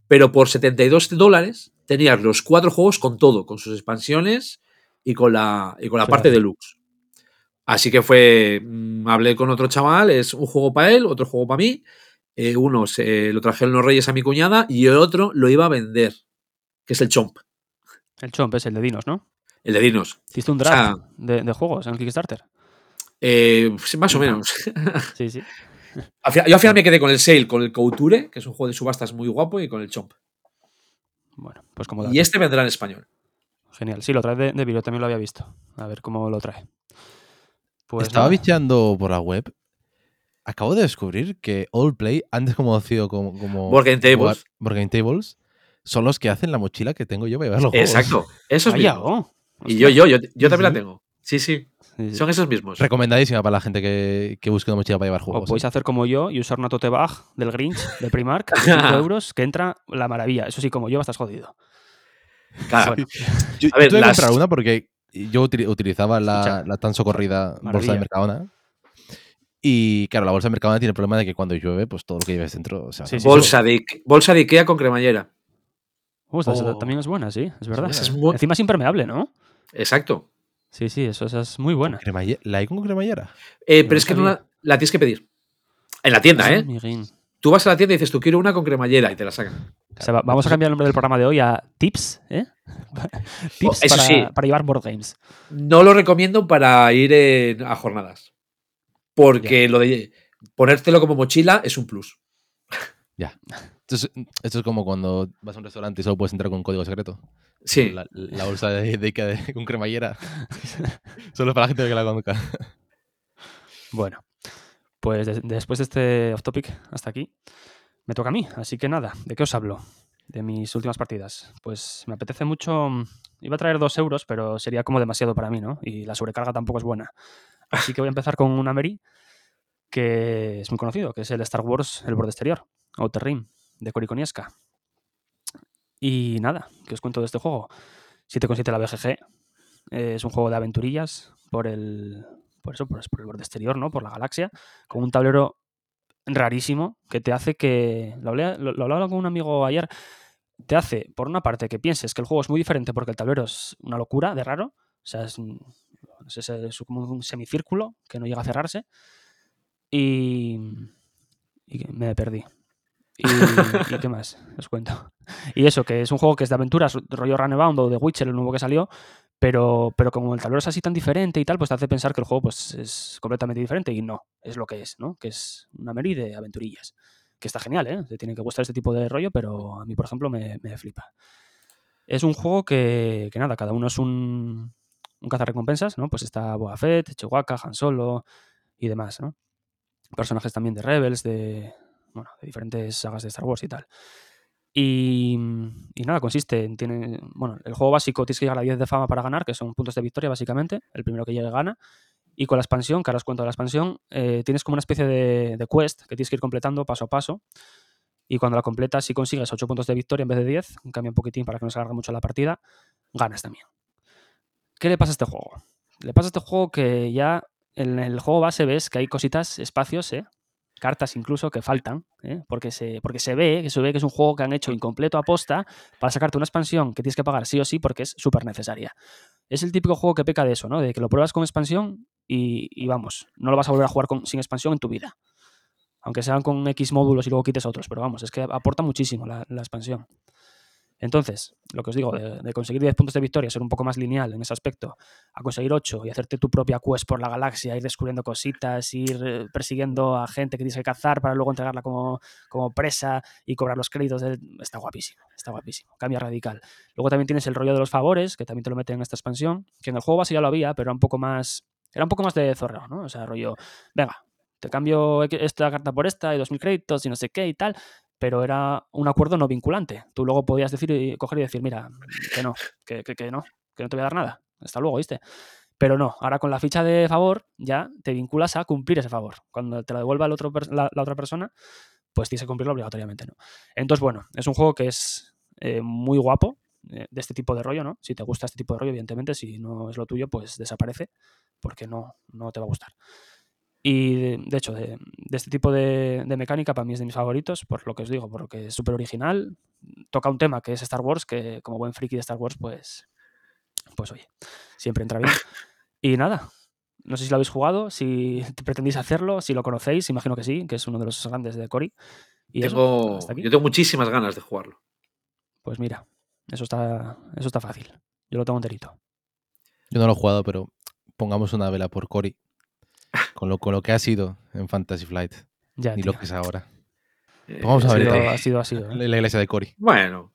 Pero por 72 dólares tenías los cuatro juegos con todo, con sus expansiones y con la, y con la parte deluxe. Así que fue, mm, hablé con otro chaval, es un juego para él, otro juego para mí. Eh, uno se, lo trajeron los reyes a mi cuñada y el otro lo iba a vender, que es el Chomp. El Chomp es el de Dinos, ¿no? El de Dinos. ¿Hiciste un draft de, juegos en Kickstarter? Eh, más o menos. sí, sí. Yo al final me quedé con el Sale, con el Couture, que es un juego de subastas muy guapo, y con el Chomp. Bueno, pues como. Y este vendrá en español. Genial. Sí, lo trae de, de también lo había visto. A ver cómo lo trae. Pues Estaba bicheando por la web. Acabo de descubrir que Allplay, antes conocido como. como Working Tables. Tables, son los que hacen la mochila que tengo yo para llevar los Exacto. Eso es mío. y yo, yo, yo, yo también la tengo. Sí, sí. Son esos mismos. Recomendadísima para la gente que, que busque una mochila para llevar juegos. O podéis ¿eh? hacer como yo y usar una tote bag del Grinch, de Primark, 5 euros, que entra la maravilla. Eso sí, como yo, estás jodido. Claro. Yo, a ver, tuve que comprar una porque yo utilizaba la, tan socorrida bolsa de Mercadona. Y claro, la bolsa de Mercadona tiene el problema de que cuando llueve, pues todo lo que lleves dentro. bolsa, de, bolsa de Ikea con cremallera. Oh. también es buena, sí, es verdad. Encima es impermeable, ¿no? Exacto. Sí, sí, eso, es muy buena. ¿La hay con cremallera? Eh, pero es que no la, tienes que pedir. En la tienda, ¿eh? Tú vas a la tienda y dices, tú quiero una con cremallera y te la sacan. Vamos a cambiar el nombre del programa de hoy a Tips, ¿eh? Tips para, llevar board games. No lo recomiendo para ir a jornadas. Porque lo de ponértelo como mochila es un plus. Ya. Esto es, como cuando vas a un restaurante y solo puedes entrar con un código secreto. Sí. La, bolsa de, de, con cremallera. solo para la gente que la conozca. Bueno, pues después de este off topic hasta aquí, me toca a mí. Así que nada, ¿de qué os hablo? De mis últimas partidas. Pues me apetece mucho. Iba a traer dos euros, pero sería como demasiado para mí, ¿no? Y la sobrecarga tampoco es buena. Así que voy a empezar con una Mary que es muy conocido, que es el Star Wars, el borde exterior, Outer Rim de Coriconiesca. Y nada, que os cuento de este juego. 7,7 la BGG. es un juego de aventurillas por el, por eso, por, el borde exterior, ¿no? Por la galaxia, con un tablero rarísimo que te hace que. Lo, lo, hablaba con un amigo ayer. Te hace, por una parte, que pienses que el juego es muy diferente porque el tablero es una locura de raro. O sea, es, es como un semicírculo que no llega a cerrarse. Y, y me perdí. Y, qué más? Os cuento. Y eso, que es un juego que es de aventuras, rollo Runebound o de Witcher, el nuevo que salió, pero, pero como el tablero es así tan diferente y tal, pues te hace pensar que el juego pues, es completamente diferente y no, es lo que es, ¿no? Que es una meri de aventurillas. Que está genial, ¿eh? Te tiene que gustar este tipo de rollo, pero a mí, por ejemplo, me, me flipa. Es un juego que, que, nada, cada uno es un, un cazarrecompensas, ¿no? Pues está Boba Fett, Chewbacca, Han Solo y demás, ¿no? Personajes también de Rebels, de, bueno, de diferentes sagas de Star Wars y tal. Y, nada, consiste en. Tiene, bueno, el juego básico tienes que llegar a 10 de fama para ganar, que son puntos de victoria, básicamente. El primero que llegue gana. Y con la expansión, que ahora os cuento de la expansión, eh, tienes como una especie de, quest que tienes que ir completando paso a paso. Y cuando la completas, si consigues 8 puntos de victoria en vez de 10, cambia un poquitín para que no se alargue mucho la partida, ganas también. ¿Qué le pasa a este juego? Le pasa a este juego que ya en el juego base ves que hay cositas, espacios, ¿eh? Cartas incluso que faltan, ¿eh? porque, se, porque se ve, que se ve que es un juego que han hecho incompleto aposta para sacarte una expansión que tienes que pagar sí o sí porque es súper necesaria. Es el típico juego que peca de eso, ¿no? De que lo pruebas con expansión y, vamos, no lo vas a volver a jugar con, sin expansión en tu vida. Aunque sean con X módulos y luego quites otros, pero vamos, es que aporta muchísimo la expansión. Entonces, lo que os digo, de, conseguir 10 puntos de victoria, ser un poco más lineal en ese aspecto, a conseguir 8 y hacerte tu propia quest por la galaxia, ir descubriendo cositas, ir eh, persiguiendo a gente que tienes que cazar para luego entregarla como, como presa y cobrar los créditos, está guapísimo, está guapísimo, cambia radical. Luego también tienes el rollo de los favores, que también te lo meten en esta expansión, que en el juego base ya lo había, pero era un poco más, era un poco más de zorreo, ¿no? O sea, rollo, venga, te cambio esta carta por esta y 2.000 créditos y no sé qué y tal, pero era un acuerdo no vinculante. Tú luego podías decir y coger y decir, mira, que no, que, no, que no te voy a dar nada. Hasta luego, ¿viste? Pero no, ahora con la ficha de favor ya te vinculas a cumplir ese favor. Cuando te la devuelva el otro, la, otra persona, pues tienes que cumplirlo obligatoriamente, ¿no? Entonces, bueno, es un juego que es eh, muy guapo, eh, de este tipo de rollo, ¿no? Si te gusta este tipo de rollo, evidentemente, si no es lo tuyo, pues desaparece, porque no, no te va a gustar. Y de, hecho, de, este tipo de, mecánica para mí es de mis favoritos, por lo que os digo, porque es súper original. Toca un tema que es Star Wars, que como buen friki de Star Wars, pues, pues oye, siempre entra bien. Y nada, no sé si lo habéis jugado, si pretendéis hacerlo, si lo conocéis, imagino que sí, que es uno de los grandes de Cory. Y yo tengo muchísimas ganas de jugarlo. Pues mira, eso está, eso está fácil. Yo lo tengo enterito. Yo no lo he jugado, pero pongamos una vela por Cory con lo, con lo que ha sido en Fantasy Flight y lo que es ahora. Eh, Vamos a ver. ha sido, ha sido, ¿eh? La iglesia de Cory. Bueno.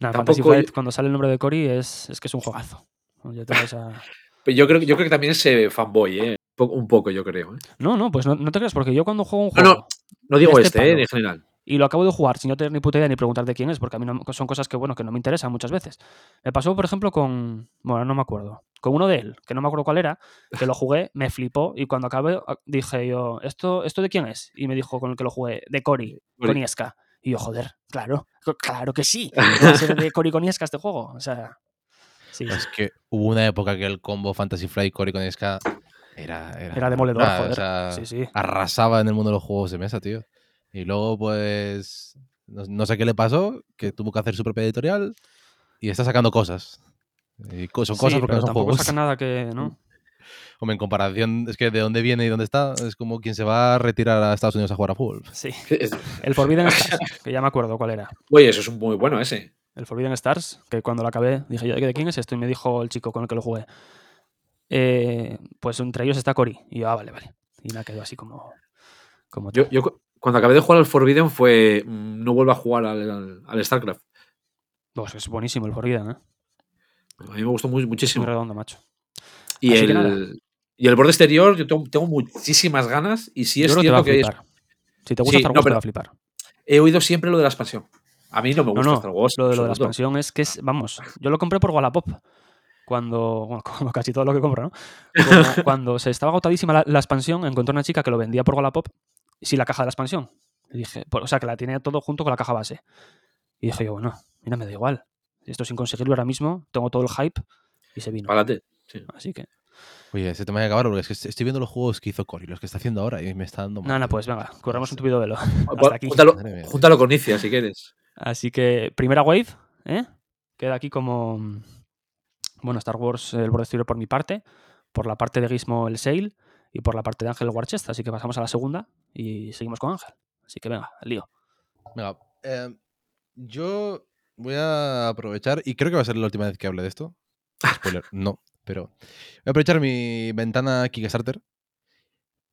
Fantasy Flight, cuando sale el nombre de Cory, es, es que es un juegazo. Yo, yo, creo, yo creo que también es eh, fanboy, ¿eh? Un poco, yo creo. No, no, pues no, te creas, porque yo cuando juego un juego. No, no, no digo este, en general y lo acabo de jugar sin no tener ni puta idea ni preguntar de quién es, porque a mí son cosas que, bueno, que no me interesan muchas veces. Me pasó, por ejemplo, con. Bueno, no me acuerdo. Con uno de él, que no me acuerdo cuál era, que lo jugué, me flipó y cuando acabé ah, dije yo, ¿esto, ¿esto de quién es? Y me dijo con el que lo jugué, de Cory, Konieska. Y yo, joder, claro, claro que sí. Va a ser de Cory Konieska este juego. O sea. Sí. Es que hubo una época que el combo Fantasy Flight Cory Konieska era, era, era demoledor, joder. sí, sí. Arrasaba en el mundo de los juegos de mesa, tío. Y luego, pues, no, sé qué le pasó, que tuvo que hacer su propia editorial y está sacando cosas. Y son cosas porque no son juegos. saca nada que, ¿no? Hombre, en comparación, es que de dónde viene y dónde está, es como quien se va a retirar a Estados Unidos a jugar a fútbol. Sí. El Forbidden Stars, que ya me acuerdo cuál era. Oye, eso es muy bueno ese. El Forbidden Stars, que cuando lo acabé dije, ¿de quién es esto? Y me dijo el chico con el que lo jugué. Eh, pues entre ellos está Cory. Y yo, ah, vale, vale. Y me ha quedado así como. como yo, yo, cuando acabé de jugar al Forbidden fue. Mm, no vuelvo a jugar al, StarCraft. Pues es buenísimo el Forbidden, ¿eh? A mí me gustó muchísimo. Muy redondo, macho. Y el, y el borde exterior, yo tengo, muchísimas ganas. Y si es cierto que. Si te gusta Star Wars, te va a flipar. He oído siempre lo de la expansión. A mí no me gusta Star Wars. Lo de, lo de la expansión es que es. Vamos, yo lo compré por Wallapop cuando, bueno, como casi todo lo que compro, ¿no? cuando se estaba agotadísima la, la, expansión, encontré una chica que lo vendía por Wallapop sí la caja de la expansión. dije, pues, o sea, que la tiene todo junto con la caja base. Y dije yo, bueno, mira, me da igual. Esto sin conseguirlo ahora mismo, tengo todo el hype y se vino. Así que. Oye, se te me va a acabar porque es que estoy viendo los juegos que hizo Cory, los que está haciendo ahora y me está dando. No, no, pues venga, corremos un tupido velo. Hasta aquí. Júntalo, júntalo, con Icia si quieres. Así que, primera wave, ¿eh? Queda aquí como. Bueno, Star Wars, el borde por mi parte. Por la parte de Gizmo, el Sail y por la parte de Ángel Warchest. Así que pasamos a la segunda y seguimos con Ángel. Así que venga, el lío. Venga, eh, yo voy a aprovechar, y creo que va a ser la última vez que hable de esto. Spoiler, no, pero voy a aprovechar mi ventana Kickstarter.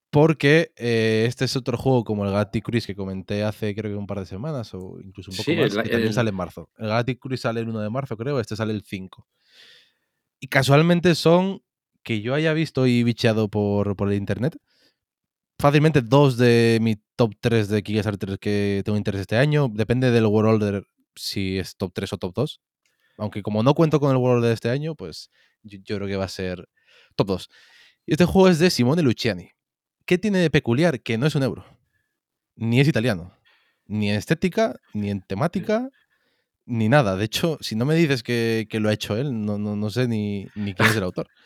Porque eh, este es otro juego como el Galactic Cruise que comenté hace creo que un par de semanas o incluso un poco más, que también sale en marzo. El Galactic Cruise sale el 1 de marzo, creo, este sale el 5. Y casualmente son que yo haya visto y bicheado por, por el internet, fácilmente dos de mi top 3 de Kickstarter que tengo interés este año. Depende del World Order si es top 3 o top 2. Aunque como no cuento con el World Order de este año, pues yo, creo que va a ser top 2. Y este juego es de Simone Luciani. ¿Qué tiene de peculiar? Que no es un euro. Ni es italiano. Ni en estética, ni en temática, ni nada. De hecho, si no me dices que, lo ha hecho él, no, no, sé ni, ni quién es el autor.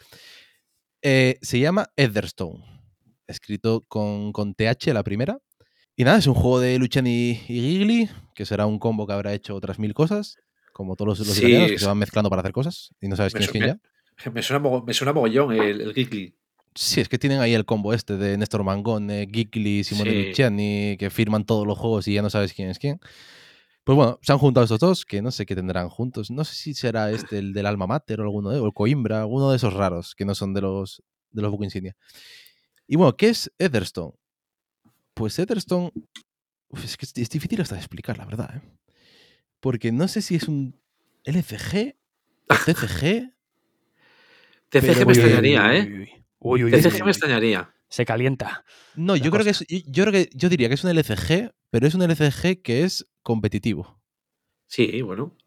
Eh, se llama Etherstone, escrito con, con, TH la primera. Y nada, es un juego de Luciani y, Gigli, que será un combo que habrá hecho otras mil cosas, como todos los, los que se van mezclando para hacer cosas y no sabes quién es quién ya. Me suena, me suena mogollón el, el Gigli. Sí, es que tienen ahí el combo este de Néstor Mangón, eh, Gigli, Simone Luciani, que firman todos los juegos y ya no sabes quién es quién. Pues bueno, se han juntado estos dos, que no sé qué tendrán juntos. No sé si será este el del Alma Mater o alguno de, o el Coimbra, alguno de esos raros que no son de los, de los Insignia. Y bueno, ¿qué es Etherstone? Pues Etherstone. es que es difícil hasta de explicar, la verdad. ¿eh? Porque no sé si es un LCG o TCG. TCG me extrañaría, ¿eh? TCG me extrañaría. Se calienta. No, yo creo, que es, yo creo que yo diría que es un LCG, pero es un LCG que es competitivo. Sí, bueno.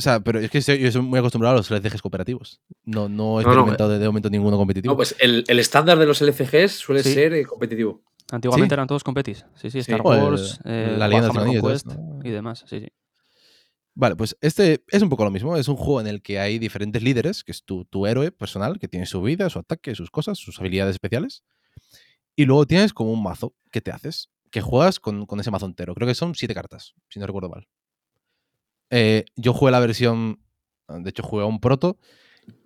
O sea, pero es que yo soy muy acostumbrado a los LCGs cooperativos. No, no he experimentado de, momento ninguno competitivo. No, pues el, estándar de los LCGs suele ser eh, competitivo. Antiguamente eran todos competis. Sí, sí, Star Wars, eh, la Leyenda de y demás. Sí, sí. Vale, pues este es un poco lo mismo. Es un juego en el que hay diferentes líderes, que es tu, tu héroe personal, que tiene su vida, su ataque, sus cosas, sus habilidades especiales. Y luego tienes como un mazo que te haces, que juegas con, con ese mazo entero. Creo que son siete cartas, si no recuerdo mal. Eh, yo jugué la versión, de hecho jugué a un proto,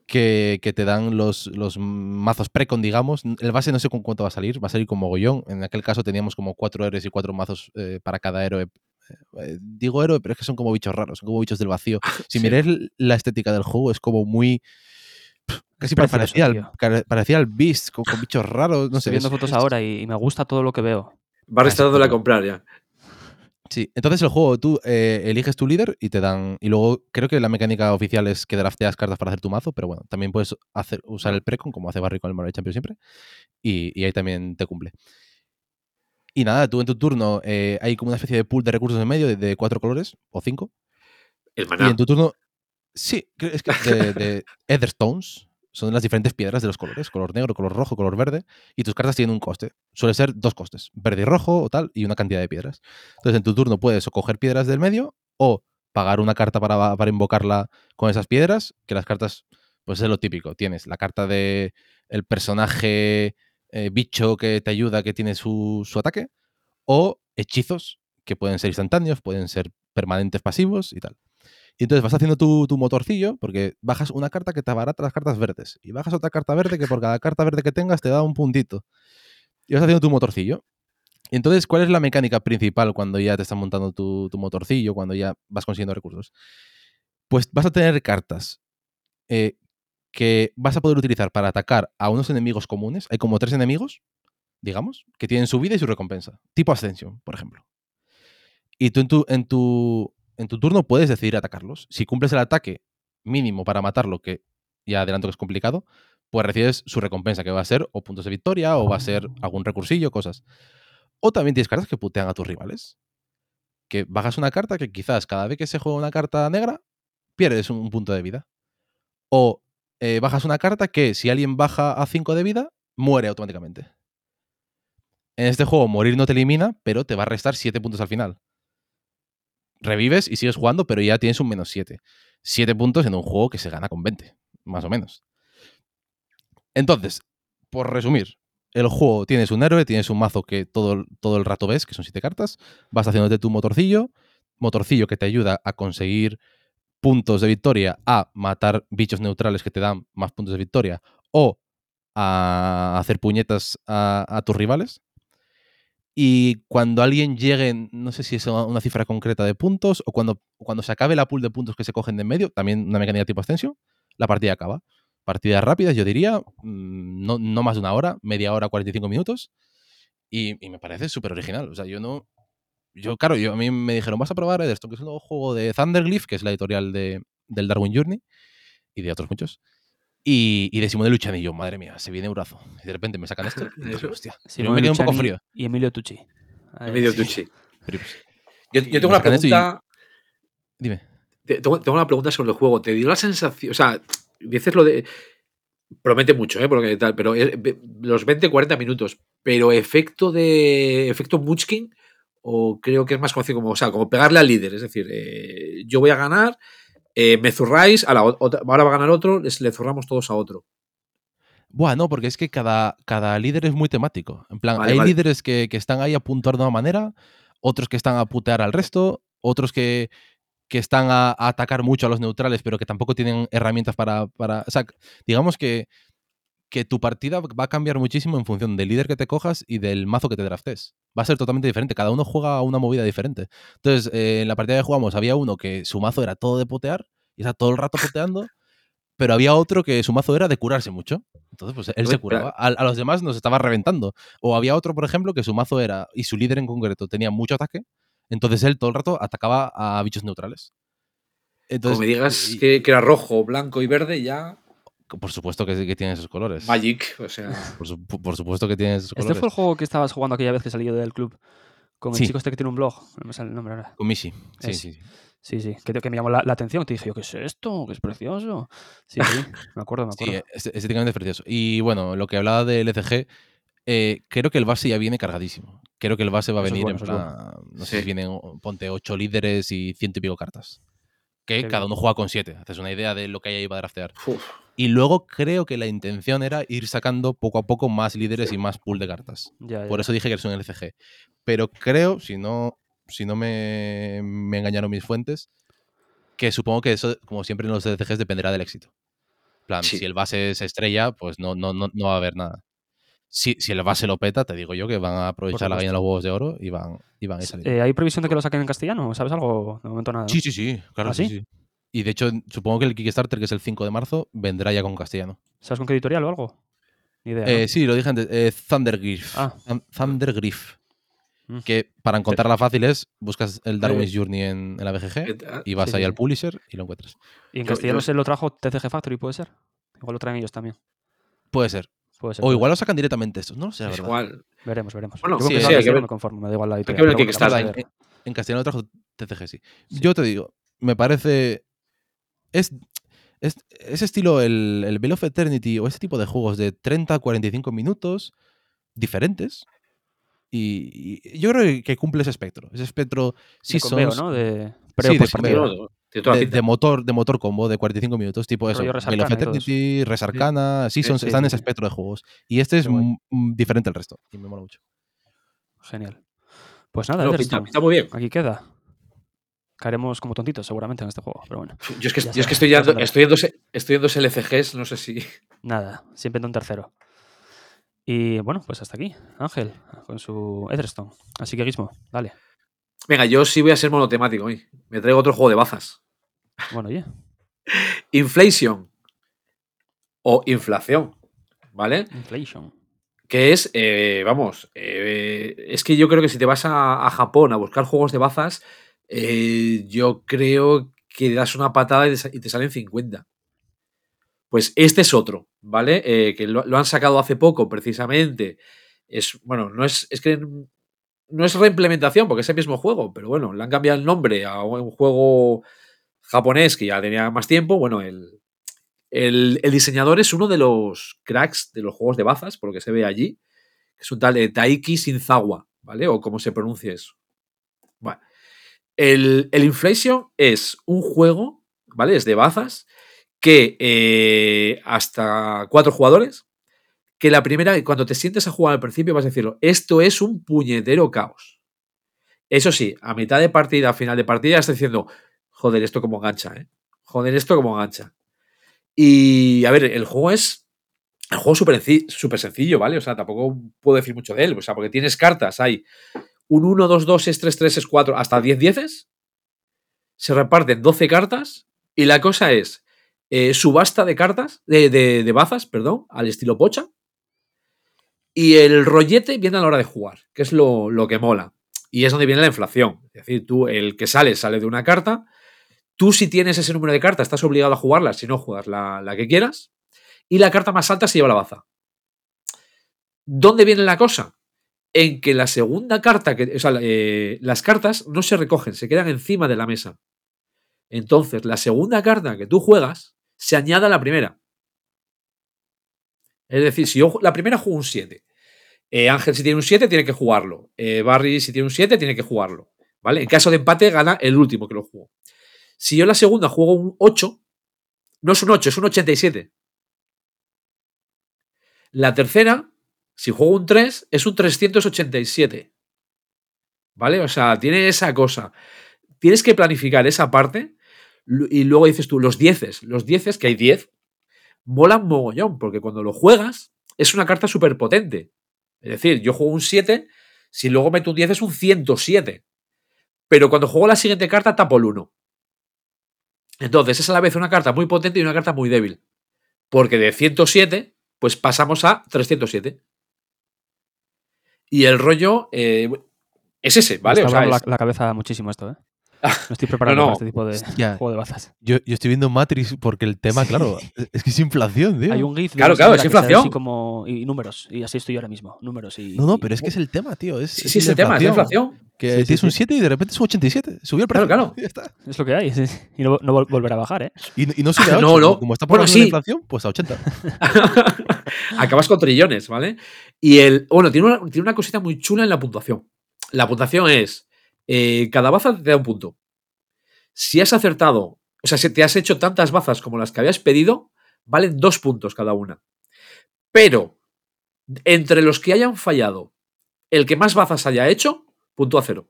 que, te dan los, los mazos precon, digamos. El base no sé con cuánto va a salir, va a salir con mogollón. En aquel caso teníamos como cuatro héroes y cuatro mazos eh, para cada héroe. Eh, digo héroe, pero es que son como bichos raros, son como bichos del vacío. Si miráis la estética del juego, es como muy... Casi parecía, al, parecía al Beast, con, bichos raros. No Estoy viendo fotos ahora y, me gusta todo lo que veo. Va a comprar ya. Sí, entonces el juego tú eh, eliges tu líder y te dan. Y luego creo que la mecánica oficial es que drafteas cartas para hacer tu mazo, pero bueno, también puedes hacer, usar el precon, como hace Barry con el Marvel Champion siempre, y, ahí también te cumple. Y nada, tú en tu turno eh, hay como una especie de pool de recursos en medio de, cuatro colores o cinco. El maná. Y en tu turno. Sí, es que de, de Etherstones, son las diferentes piedras de los colores, color negro, color rojo, color verde, y tus cartas tienen un coste. Suele ser dos costes, verde y rojo o tal, y una cantidad de piedras. Entonces en tu turno puedes o coger piedras del medio o pagar una carta para, para invocarla con esas piedras, que las cartas, pues es lo típico. Tienes la carta de el personaje eh, bicho que te ayuda, que tiene su, su ataque, o hechizos que pueden ser instantáneos, pueden ser permanentes pasivos y tal. Y entonces vas haciendo tu, motorcillo, porque bajas una carta que te abarata las cartas verdes. Y bajas otra carta verde que por cada carta verde que tengas te da un puntito. Y vas haciendo tu motorcillo. Y entonces, ¿cuál es la mecánica principal cuando ya te están montando tu, motorcillo, cuando ya vas consiguiendo recursos? Pues vas a tener cartas eh, que vas a poder utilizar para atacar a unos enemigos comunes. Hay como tres enemigos, digamos, que tienen su vida y su recompensa. Tipo Ascension, por ejemplo. Y tú en tu, en tu, en tu turno puedes decidir atacarlos. Si cumples el ataque mínimo para matarlo, que ya adelanto que es complicado, pues recibes su recompensa, que va a ser o puntos de victoria, o va a ser algún recursillo, cosas. O también tienes cartas que putean a tus rivales. Que bajas una carta que quizás cada vez que se juega una carta negra, pierdes un, punto de vida. O eh, bajas una carta que si alguien baja a 5 de vida, muere automáticamente. En este juego morir no te elimina, pero te va a restar 7 puntos al final revives y sigues jugando, pero ya tienes un menos 7. 7 puntos en un juego que se gana con 20, más o menos. Entonces, por resumir, el juego tienes un héroe, tienes un mazo que todo, todo el rato ves, que son 7 cartas, vas haciéndote tu motorcillo, motorcillo que te ayuda a conseguir puntos de victoria, a matar bichos neutrales que te dan más puntos de victoria, o a hacer puñetas a tus rivales, y cuando alguien llegue, no sé si es una cifra concreta de puntos, o cuando, cuando se acabe la pool de puntos que se cogen de en medio, también una mecánica tipo ascensión, la partida acaba. Partidas rápidas, yo diría, mm, no, no más de una hora, media hora, 45 minutos. Y, y me parece súper original. O sea, yo no. Yo, claro, yo, a mí me dijeron, vas a probar esto, que es un nuevo juego de Thunderglyph, que es la editorial de, del Darwin Journey, y de otros muchos. Y, y de Luchani, y yo, madre mía, se viene un brazo. Y de repente me sacan esto. Y hostia, me quedo un poco frío. Y Emilio Tucci. Emilio Tucci. Pues, yo, yo, tengo una pregunta. Dime. Tengo, tengo, una pregunta sobre el juego. ¿Te dio la sensación.? O sea, dices lo de. Promete mucho, ¿eh? Porque tal, pero los 20-40 minutos. Pero efecto de. Efecto Munchkin. O creo que es más conocido como. O sea, como pegarle al líder. Es decir, eh, yo voy a ganar eh, me zurráis, a la ahora va a ganar otro, le zurramos todos a otro. Bueno, porque es que cada, cada líder es muy temático. En plan, hay líderes que, están ahí a puntuar de una manera, otros que están a putear al resto, otros que, están a, atacar mucho a los neutrales, pero que tampoco tienen herramientas para. para o sea, digamos que, que tu partida va a cambiar muchísimo en función del líder que te cojas y del mazo que te draftes. Va a ser totalmente diferente. Cada uno juega una movida diferente. Entonces, eh, en la partida que jugamos había uno que su mazo era todo de potear y está todo el rato poteando, pero había otro que su mazo era de curarse mucho. Entonces, pues él se curaba. A, los demás nos estaba reventando. O había otro, por ejemplo, que su mazo era, y su líder en concreto tenía mucho ataque, entonces él todo el rato atacaba a bichos neutrales. Entonces, Como me digas que, era rojo, blanco y verde, ya. Por supuesto que, que tiene esos colores. Magic, o sea. Por, supuesto que tiene esos colores. ¿Este fue el juego que estabas jugando aquella vez que salí del club? Con el chico este que tiene un blog, no me sale el nombre ahora. Con Mishi, sí, sí, sí. Sí, sí, que, que me llamó la, atención. Te dije yo, ¿qué es esto? ¿Qué es precioso? Sí, sí, me acuerdo, me acuerdo. Sí, estéticamente es precioso. Y bueno, lo que hablaba del LCG, eh, creo que el base ya viene cargadísimo. Creo que el base va a venir en plan, no sé si vienen, ponte ocho líderes y ciento y pico cartas. Que cada uno juega con siete. Haces una idea de lo que hay ahí para draftear. Y luego creo que la intención era ir sacando poco a poco más líderes y más pool de cartas. Por eso dije que es un LCG. Pero creo, si no si no me, engañaron mis fuentes, que supongo que eso, como siempre en los DCGs, dependerá del éxito. plan, si el base se estrella, pues no, no, no, no va a haber nada. Si, si, el base lo peta, te digo yo que van a aprovechar la gallina de los huevos de oro y van, y van a salir. Eh, ¿Hay previsión de que lo saquen en castellano? ¿Sabes algo? De momento nada. Sí, sí, sí, claro, ¿Ah, sí? sí? Y de hecho, supongo que el Kickstarter, que es el 5 de marzo, vendrá ya con castellano. ¿Sabes con qué editorial o algo? Ni idea. Eh, sí, lo dije antes. Eh, Thundergriff. Ah. Thundergriff. Mm. Que para encontrarla fácil es, buscas el Darwin's Journey en, la BGG y vas ahí al publisher y lo encuentras. ¿Y en castellano se lo trajo TCG Factory, puede ser? Igual lo traen ellos también. Puede ser. o igual lo sacan directamente estos, no lo sé, Igual. Veremos, veremos. Bueno, sí, sí, que me conformo, me da igual la editorial. en, en, castellano lo trajo TCG, sí. Yo te digo, me parece... Es, es ese estilo, el, el Veil of Eternity o ese tipo de juegos de 30-45 minutos diferentes, y, yo creo que cumple ese espectro. Ese espectro sí son. ¿no? De, sí, de, de, motor, de motor combo de 45 minutos, tipo eso. Veil of Eternity, Resarcana, sí, son, están en ese espectro de juegos. Y este es diferente al resto. Y me mola mucho. Genial. Pues nada, está, muy bien. Aquí queda. Caeremos como tontitos seguramente en este juego, pero bueno. Yo es que, yo es que estoy, yendo, estoy, estoy LCGs, no sé si. Nada, siempre en un tercero. Y bueno, pues hasta aquí, Ángel, con su Etherstone. Así que Gizmo, dale. Venga, yo sí voy a ser monotemático hoy. Me traigo otro juego de bazas. Bueno, oye. Inflation. O inflación. ¿Vale? Inflation. Que es, eh, vamos, eh, es que yo creo que si te vas a, Japón a buscar juegos de bazas, eh, yo creo que das una patada y te, salen 50. Pues este es otro, ¿vale? Eh, que lo, han sacado hace poco, precisamente. Es, bueno, no es, es que no es reimplementación, porque es el mismo juego, pero bueno, le han cambiado el nombre a un juego japonés que ya tenía más tiempo. Bueno, el, el, diseñador es uno de los cracks de los juegos de bazas, por lo que se ve allí, es un tal de Taiki Shinzawa, ¿vale? O cómo se pronuncia eso. Bueno, el, el Inflation es un juego, ¿vale? Es de bazas que eh, hasta cuatro jugadores, que la primera, cuando te sientes a jugar al principio vas a decirlo, esto es un puñetero caos. Eso sí, a mitad de partida, a final de partida, estás diciendo, joder, esto como engancha, ¿eh? Joder, esto como engancha. Y a ver, el juego es. El juego súper sencillo, ¿vale? O sea, tampoco puedo decir mucho de él. O sea, porque tienes cartas, hay un 1, 2, 2, es 3, 3, es 4, hasta 10 10 Se reparten 12 cartas. Y la cosa es eh, subasta de cartas, de, de, bazas, perdón, al estilo pocha. Y el rollete viene a la hora de jugar, que es lo, que mola. Y es donde viene la inflación. Es decir, tú, el que sale, sale de una carta. Tú, si tienes ese número de cartas, estás obligado a jugarla, si no juegas la, la que quieras. Y la carta más alta se lleva la baza. ¿Dónde viene la cosa? En que la segunda carta, que, o sea, eh, las cartas no se recogen, se quedan encima de la mesa. Entonces, la segunda carta que tú juegas se añade a la primera. Es decir, si yo la primera juego un 7, eh, Ángel si tiene un 7 tiene que jugarlo, eh, Barry si tiene un 7 tiene que jugarlo. ¿Vale? En caso de empate gana el último que lo jugó. Si yo la segunda juego un 8, no es un 8, es un 87. La tercera, si juego un 3, es un 387. ¿Vale? O sea, tiene esa cosa. Tienes que planificar esa parte y luego dices tú, los dieces, los dieces, que hay 10, molan mogollón, porque cuando lo juegas es una carta súper potente. Es decir, yo juego un 7, si luego meto un 10 es un 107. Pero cuando juego la siguiente carta tapo el 1. Entonces es a la vez una carta muy potente y una carta muy débil. Porque de 107, pues pasamos a 307. Y el rollo eh, es ese, ¿vale? o sea, la, la, cabeza muchísimo esto, ¿eh? No estoy preparado para este tipo de juego de bazas. Yo, yo, estoy viendo Matrix porque el tema, claro, es que es inflación, tío. Hay un GIF. Claro, claro, es inflación. Así como, y números. Y así estoy yo ahora mismo. Números y. No, no, pero es que es el tema, tío. Es, sí, sí, es el tema, es la inflación. Que tienes un 7 y de repente es un 87. Subió el precio. Claro, claro. Ya está. Es lo que hay. Y no, no volverá a bajar, ¿eh? Y, y no sube a 8. No, no. Como está por Bueno, la sí. inflación, pues a 80. Acabas con trillones, ¿vale? Y el. Bueno, tiene una, tiene una cosita muy chula en la puntuación. La puntuación es. eh, cada baza te da un punto. Si has acertado, o sea, si te has hecho tantas bazas como las que habías pedido, valen dos puntos cada una. Pero, entre los que hayan fallado, el que más bazas haya hecho, puntúa cero.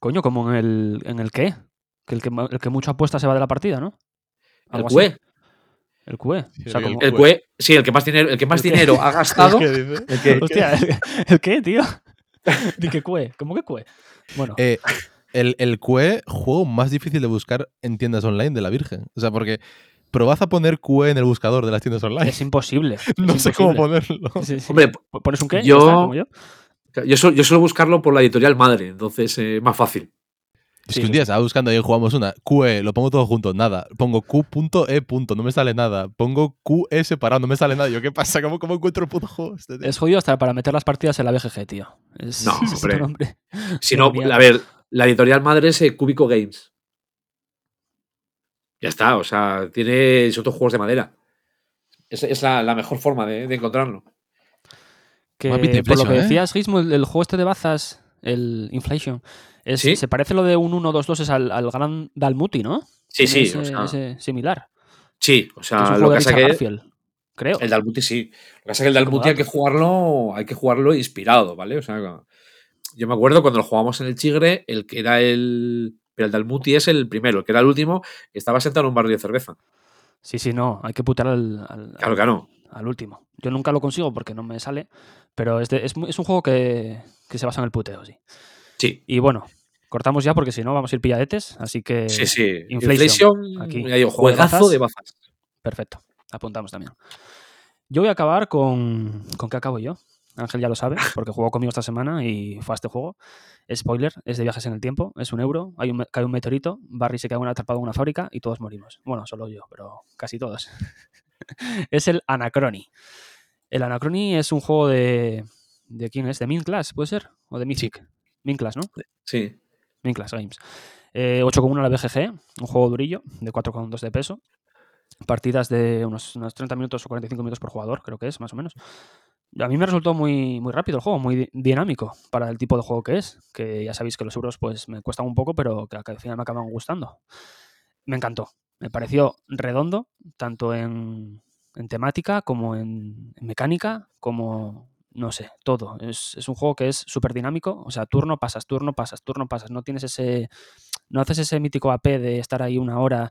Coño, como en el, en el qué. Que el, que el que mucho apuesta se va de la partida, ¿no? El así. QE. El QE. Sí, O sea, el como- El QE, sí, el que más dinero, el que más dinero ha gastado. ¿Qué dice? el que- Hostia, ¿el, el qué, tío? Di que QE. ¿Cómo que QE? Bueno, Eh, el, el QE, juego más difícil de buscar en tiendas online de la Virgen. O sea, porque probad a poner QE en el buscador de las tiendas online. es imposible. es no sé cómo ponerlo. Sí, sí. Hombre, ¿Pones un qué? y yo- ya está, como yo. Yo, suelo, yo suelo buscarlo por la editorial madre, entonces eh, más fácil. Es Sí, que un día estaba buscando y jugamos una QE, lo pongo todo junto, nada. Pongo Q.E. punto, no me sale nada. Pongo QE separado, no me sale nada. Yo, ¿qué pasa? ¿Cómo, cómo encuentro el puto juego este? Es jodido hasta para meter las partidas en la BGG, tío. Es, No, es hombre. Si no, a ver, la editorial madre es eh, Cubico Games. Ya está, o sea, tiene son todos juegos de madera. Es, es la, la mejor forma de, de encontrarlo. Que, Más por lo que ¿eh? decías, Gizmo, el, el juego este de bazas, el Inflation, es, Sí. se parece lo de un 1-2-2 es al, al gran Dalmuti, ¿no? Sí, sí, ese- o sea, ese similar. sí, o Que es sea, un lo que pasa que creo. el Dalmuti sí. Lo que pasa es que el Dalmuti hay que jugarlo, hay que jugarlo inspirado, ¿vale? O sea, yo me acuerdo cuando lo jugamos en el Chigre, el que era el. Pero el Dalmuti es el primero, el que era el último, estaba sentado en un barril de cerveza. Sí, sí, no, hay que putar al, al- Claro, claro. Al último. Yo nunca lo consigo porque no me sale, pero es, de- es, un juego que, que se basa en el puteo, sí. Sí, Y bueno, cortamos ya porque si no vamos a ir pilladetes, así que sí, sí. Inflation, Inflation, aquí. ya digo, Juego de juegazo bazas. de bazas. perfecto, apuntamos también. Yo voy a acabar con... ¿Con qué acabo yo? Ángel ya lo sabe, porque jugó conmigo esta semana y fue a este juego. Spoiler, es de viajes en el tiempo, es un euro, hay un, cae un meteorito, Barry se queda una- atrapado en una fábrica y todos morimos. Bueno, solo yo, pero casi todos. es el Anacrony. El Anacrony es un juego de... ¿De quién es? ¿De Min Class, puede ser? ¿O de Mythic? Min Class, ¿no? Sí. Min Class Games. Eh, 8,1 la BGG, un juego durillo, de 4,2 de peso. Partidas de unos, unos 30 minutos o 45 minutos por jugador, creo que es, más o menos. A mí me resultó muy, muy rápido el juego, muy di- dinámico para el tipo de juego que es. Que ya sabéis que los euros pues me cuestan un poco, pero que al final me acaban gustando. Me encantó. Me pareció redondo, tanto en, en temática como en, en mecánica, como no sé, todo. Es, es un juego que es súper dinámico. O sea, turno pasas, turno pasas, turno pasas. No tienes ese. No haces ese mítico AP de estar ahí una hora.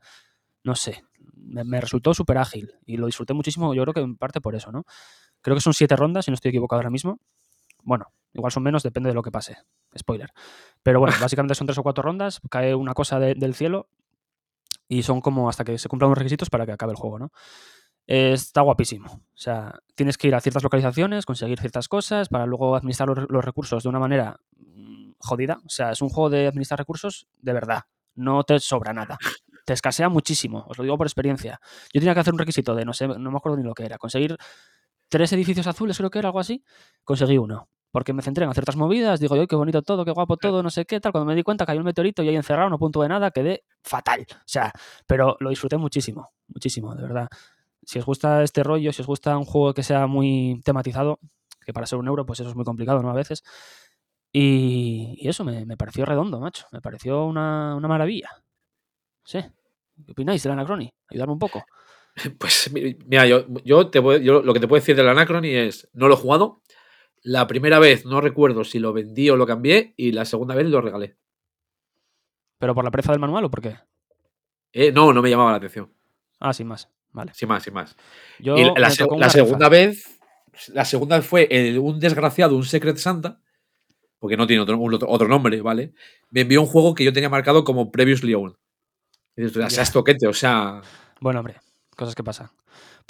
No sé. Me, me resultó súper ágil y lo disfruté muchísimo. Yo creo que en parte por eso, ¿no? Creo que son siete rondas, si no estoy equivocado ahora mismo. Bueno, igual son menos, depende de lo que pase. Spoiler. Pero bueno, básicamente son tres o cuatro rondas. Cae una cosa de- del cielo y son como hasta que se cumplan los requisitos para que acabe el juego, ¿no? Está guapísimo. O sea, tienes que ir a ciertas localizaciones, conseguir ciertas cosas para luego administrar los, los recursos de una manera mm, jodida. O sea, es un juego de administrar recursos de verdad. No te sobra nada. Te escasea muchísimo. Os lo digo por experiencia. Yo tenía que hacer un requisito de, no sé, no me acuerdo ni lo que era. Conseguir tres edificios azules, creo que era algo así. Conseguí uno. Porque me centré en hacer otras movidas. Digo, yo, qué bonito todo, qué guapo todo, no sé qué, tal. Cuando me di cuenta cayó un meteorito y ahí encerrado, no punto de nada, quedé fatal. O sea, pero lo disfruté muchísimo, muchísimo, de verdad. Si os gusta este rollo, si os gusta un juego que sea muy tematizado, que para ser un euro, pues eso es muy complicado, ¿no? A veces. Y, y eso me, me pareció redondo, macho. Me pareció una, una maravilla. Sí. ¿Qué opináis del Anacrony? Ayudarme un poco. Pues mi- mira, yo, yo, te voy- yo lo que te puedo decir del Anacrony es, no lo he jugado. La primera vez no recuerdo si lo vendí o lo cambié y la segunda vez lo regalé. ¿Pero por la pereza del manual o por qué? Eh, no, no me llamaba la atención. Ah, sin más. Vale. Sin más, sin más. Yo y la, segunda vez, la segunda vez fue el- un desgraciado, un Secret Santa, porque no tiene otro, un otro, nombre, ¿vale? Me envió un juego que yo tenía marcado como Previously Owned. Y dices, o sea, toquete, o sea. Bueno, hombre, cosas que pasan.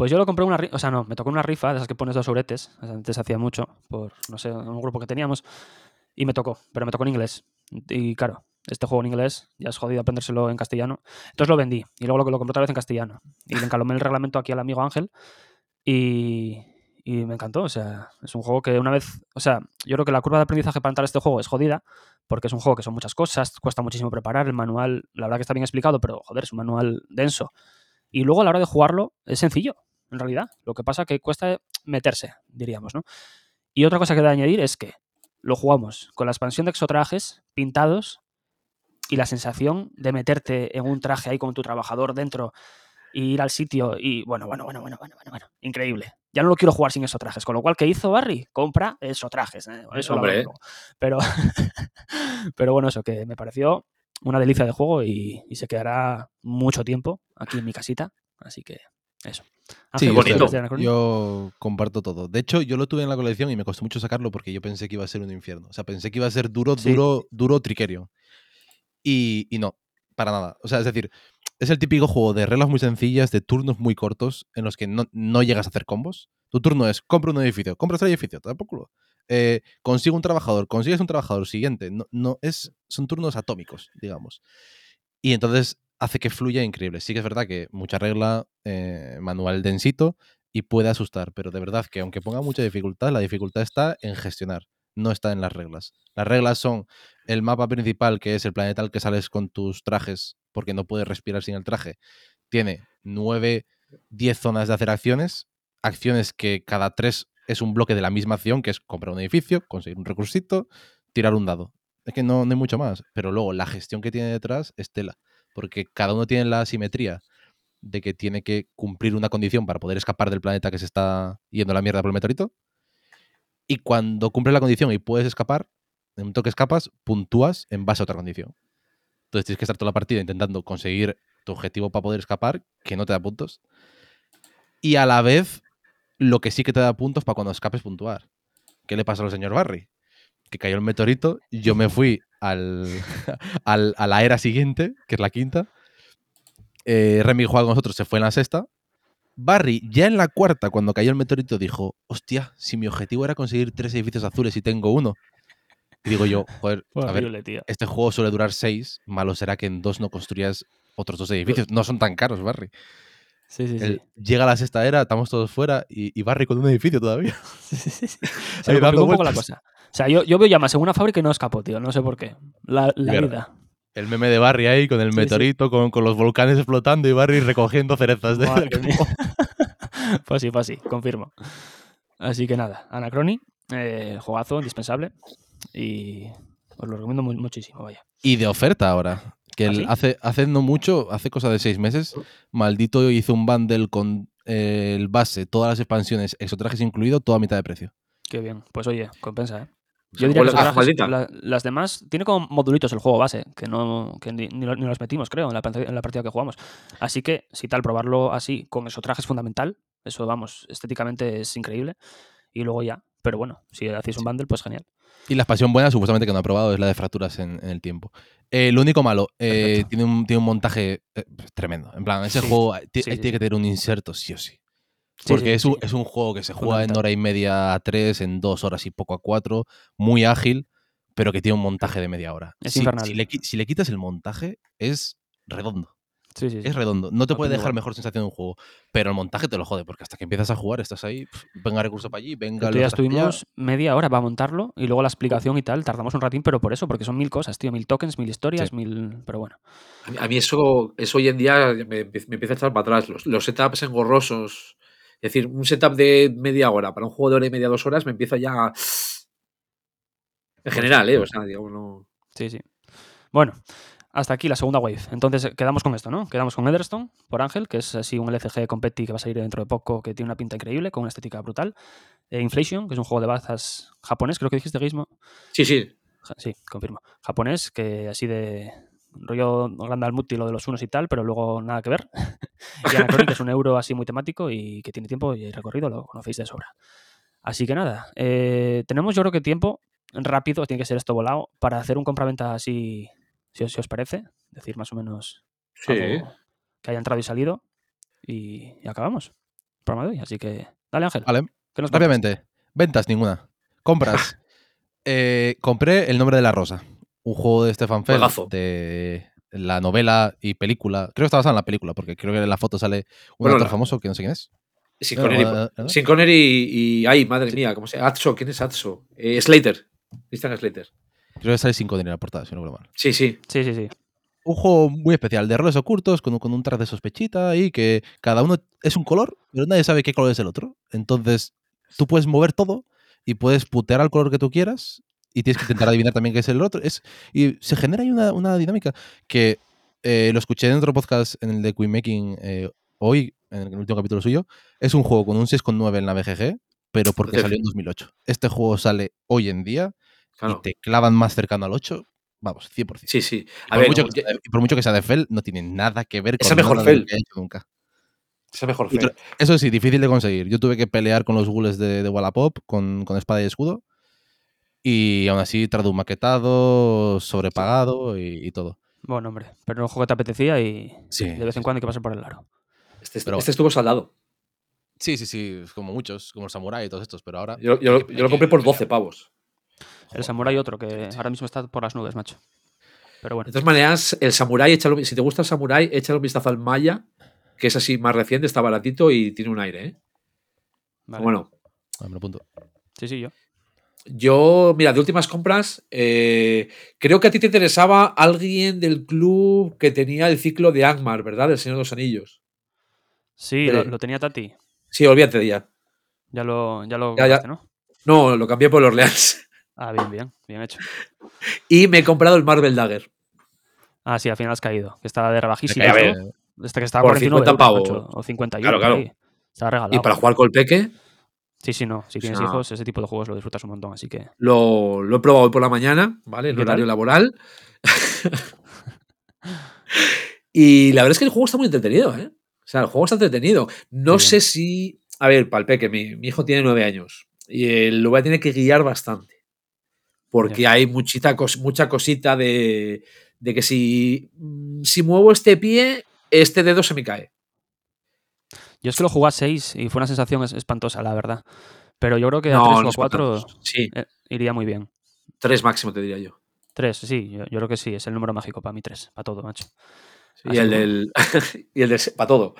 Pues yo lo compré una rifa, o sea, no, me tocó una rifa de esas que pones dos sobretes, antes hacía mucho, por, no sé, un grupo que teníamos, y me tocó, pero me tocó en inglés. Y claro, este juego en inglés, ya es jodido aprendérselo en castellano. Entonces lo vendí, y luego lo, lo compré otra vez en castellano. Y le encalomé el reglamento aquí al amigo Ángel, y, y me encantó. O sea, es un juego que una vez. O sea, yo creo que la curva de aprendizaje para entrar a este juego es jodida, porque es un juego que son muchas cosas, cuesta muchísimo preparar. El manual, la verdad que está bien explicado, pero joder, es un manual denso. Y luego a la hora de jugarlo es sencillo, en realidad. Lo que pasa que cuesta meterse, diríamos, ¿no? Y otra cosa que de añadir es que lo jugamos con la expansión de exotrajes pintados y la sensación de meterte en un traje ahí con tu trabajador dentro y ir al sitio y bueno, bueno, bueno, bueno, bueno, bueno, bueno, increíble. Ya no lo quiero jugar sin esos trajes, con lo cual, ¿qué hizo Barry? Compra esos trajes. ¿eh? Eso Hombre. pero, pero bueno, eso que me pareció una delicia de juego y, se quedará mucho tiempo aquí en mi casita, así que eso. Sí, bonito. Yo comparto todo. De hecho, yo lo tuve en la colección y me costó mucho sacarlo porque yo pensé que iba a ser un infierno. O sea, pensé que iba a ser duro, duro, duro triquerio. Y, y no, para nada. O sea, es decir, es el típico juego de reglas muy sencillas, de turnos muy cortos, en los que no, llegas a hacer combos. Tu turno es, compra un edificio, compra otro edificio, te culo. Eh, consigue un trabajador, consigues un trabajador siguiente. No, no, es, son turnos atómicos, digamos. Y entonces hace que fluya increíble. Sí que es verdad que mucha regla, eh, manual densito y puede asustar, pero de verdad que aunque ponga mucha dificultad, la dificultad está en gestionar no está en las reglas. Las reglas son el mapa principal, que es el planeta al que sales con tus trajes, porque no puedes respirar sin el traje. Tiene nueve, diez zonas de hacer acciones, acciones que cada tres es un bloque de la misma acción, que es comprar un edificio, conseguir un recursito, tirar un dado. Es que no, no hay mucho más. Pero luego la gestión que tiene detrás es tela, porque cada uno tiene la asimetría de que tiene que cumplir una condición para poder escapar del planeta que se está yendo a la mierda por el meteorito y cuando cumples la condición y puedes escapar, en un momento que escapas, puntúas en base a otra condición. Entonces tienes que estar toda la partida intentando conseguir tu objetivo para poder escapar, que no te da puntos. Y a la vez, lo que sí que te da puntos para cuando escapes puntuar. ¿Qué le pasó al señor Barry? Que cayó el meteorito, yo me fui al, a la era siguiente, que es la quinta. Eh, Remy juega con nosotros, se fue en la sexta. Barry, ya en la cuarta, cuando cayó el meteorito, dijo, hostia, si mi objetivo era conseguir tres edificios azules y tengo uno. Y digo yo, joder, a ver, este juego suele durar seis, malo será que en dos no construyas otros dos edificios. No son tan caros, Barry. Sí, sí, sí. Llega la sexta era, estamos todos fuera y, Barry con un edificio todavía. Sí, sí, sí. Se un poco la cosa. O sea, yo, yo veo llamas en una fábrica y no escapó, tío. No sé por qué. La, la vida. El meme de Barry ahí con el meteorito, Con, los volcanes explotando y Barry recogiendo cerezas de Pues sí, pues sí, confirmo. Así que nada, Anacrony, eh, jugazo indispensable y os lo recomiendo muchísimo, vaya. Y de oferta ahora, que ¿Ah, hace, hace no mucho, hace cosa de seis meses, Maldito hizo un bundle con eh, el base, todas las expansiones, exotrajes incluido, toda mitad de precio. Qué bien, pues oye, compensa, ¿eh? Yo diría que las demás tiene como modulitos el juego base, que no ni, los metimos, creo, en la, en la, partida que jugamos. Así que, si tal, probarlo así con esos trajes es fundamental. Eso, vamos, estéticamente es increíble. Y luego ya. Pero bueno, si hacéis un bundle, pues genial. Y la expansión buena, supuestamente que no he probado, es la de fracturas en, el tiempo. Eh, lo único malo, eh, tiene, un, tiene un montaje eh, tremendo. En plan, ese juego tiene que tener un inserto, sí o sí. Porque es, un, es, un, juego que se juega en hora y media a tres, en dos horas y poco a cuatro, muy ágil, pero que tiene un montaje de media hora. Es si, si, le, si, le, quitas el montaje, es redondo. es redondo. No te puede dejar mejor sensación de un juego, pero el montaje te lo jode, porque hasta que empiezas a jugar estás ahí, venga recurso para allí, venga... Ya estuvimos media hora para montarlo y luego la explicación y tal, tardamos un ratín, pero por eso, porque son mil cosas, tío, mil tokens, mil historias, mil... Pero bueno. A mí, eso, eso hoy en día me, empieza a echar para atrás. Los, los setups engorrosos es decir, un setup de media hora para un juego de hora y media, dos horas, me empiezo ya. En general, ¿eh? O sea, digamos, no. Sí, sí. Bueno, hasta aquí la segunda wave. Entonces quedamos con esto, ¿no? Quedamos con Etherstone por Ángel, que es así un LCG competi que va a salir dentro de poco, que tiene una pinta increíble, con una estética brutal. E Inflation, que es un juego de bazas japonés, creo que dijiste, Gizmo. Sí, sí. Sí, confirmo. Japonés, que así de, rollo Randall Mutti, lo de los unos y tal, pero luego nada que ver. y Anachronic es un euro así muy temático y que tiene tiempo y recorrido, lo conocéis de sobra. Así que nada, eh, tenemos yo creo que tiempo rápido, tiene que ser esto volado, para hacer un compraventa así, si, os parece, decir más o menos que haya entrado y salido y, acabamos el programa de hoy. Así que dale Ángel. Vale, rápidamente, ventas ninguna, compras. Eh, compré El nombre de la rosa un juego de Stefan Feld, de la novela y película. Creo que está basado en la película, porque creo que en la foto sale un actor famoso que no sé quién es. Sin Connery, y, Ay, madre mía, ¿cómo se llama? Atso, ¿quién es Atso? Eh, Slater. Christian Slater. Creo que sale sin Connery en la portada, si no me mal. Sí, sí. Sí, sí, sí. Un juego muy especial, de roles ocultos, con, con un traje de sospechita y que cada uno es un color, pero nadie sabe qué color es el otro. Entonces, tú puedes mover todo y puedes putear al color que tú quieras y tienes que intentar adivinar también qué es el otro. Es, y se genera ahí una, una dinámica que eh, lo escuché en otro podcast, en el de Queen Making, eh, hoy, en el último capítulo suyo. Es un juego con un 6,9 en la BGG, pero porque salió en 2008. Este juego sale hoy en día y te clavan más cercano al 8. Vamos, 100%. Sí, sí. A por, mucho que, por, mucho que, sea de Fel, no tiene nada que ver con Esa mejor Fel. que he hecho nunca. Esa mejor Fel. Eso sí, difícil de conseguir. Yo tuve que pelear con los ghouls de, de Wallapop con, con espada y escudo. Y aún así traducido maquetado, sobrepagado y, todo. Bueno, hombre, pero un juego que te apetecía y de vez en cuando hay que pasar por el aro. Este, este estuvo saldado. Sí, sí, sí, como muchos, como el Samurai y todos estos, pero ahora... Yo, lo compré por 12 pavos. El Samurai otro, que ahora mismo está por las nubes, macho. Pero bueno. De todas maneras, el Samurai, échalo, si te gusta el Samurai, échale un vistazo al Maya, que es así más reciente, está baratito y tiene un aire, ¿eh? Bueno. me lo apunto. Sí, sí, yo. Yo, mira, de últimas compras, eh, creo que a ti te interesaba alguien del club que tenía el ciclo de Angmar, ¿verdad? El Señor de los Anillos. Sí, lo, tenía Tati. Sí, olvídate de ya. Ya lo, ya lo ¿no? No, lo cambié por los Orleans. Ah, bien, bien, bien hecho. Y me he comprado el Marvel Dagger. Ah, sí, al final has caído. Que estaba de rebajísimo. Este que estaba por 50 pavos. O 51. Claro, claro. Estaba regalado. Y para jugar con el peque. Sí, sí, no. Si tienes hijos, ese tipo de juegos lo disfrutas un montón, así que. Lo, he probado hoy por la mañana, ¿vale? En horario laboral. y la verdad es que el juego está muy entretenido, ¿eh? O sea, el juego está entretenido. No sé si. A ver, palpe, que mi, mi hijo tiene nueve años. Y lo voy a tener que guiar bastante. Porque hay muchita mucha cosita de, de que si, mm, si muevo este pie, este dedo se me cae. Yo es que lo jugué a 6 y fue una sensación espantosa, la verdad. Pero yo creo que a 3 o 4 sí. Eh, iría muy bien. 3 máximo, te diría yo. 3, sí, yo, creo que sí, es el número mágico para mí 3, para todo, macho. y, el del, y el del. para todo.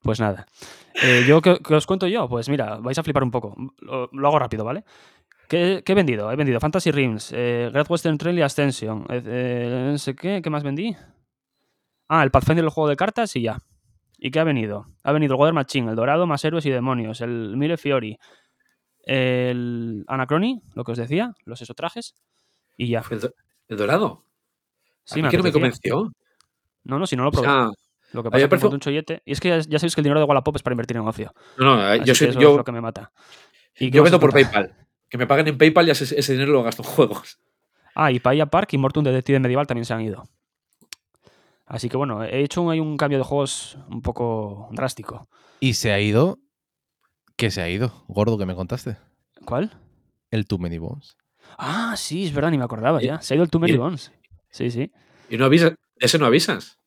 Pues nada. Eh, yo, ¿qué, os cuento yo? Pues mira, vais a flipar un poco. Lo, hago rápido, ¿vale? ¿Qué, he vendido? He vendido Fantasy Rims, eh, Great Western Trail y Ascension. Eh, no sé qué, ¿qué más vendí? Ah, el Pathfinder, el juego de cartas y ya. ¿Y qué ha venido? Ha venido el Water Machine, el Dorado, más héroes y demonios, el Mille Fiori, el Anacrony, lo que os decía, los esotrajes, y ya. ¿El, Dorado? Sí, me, me convenció. No, no, si no lo probé. lo que pasa es que un chollete. Y es que ya, sabéis que el dinero de Wallapop es para invertir en ocio. No, no, eh, yo soy. Eso yo, es lo que me mata. ¿Y yo vendo por PayPal. Que me paguen en PayPal y ese, ese dinero lo gasto en juegos. Ah, y Paya Park y Morton Detective Medieval también se han ido. Así que bueno, he hecho un, un cambio de juegos un poco drástico. ¿Y se ha ido? ¿Qué se ha ido? Gordo que me contaste. ¿Cuál? El Too Many Bones. Ah, sí, es verdad, ni me acordaba ya. Se ha ido el Too Many Bones. Sí, sí. ¿Y no avisas? ¿Ese no avisas?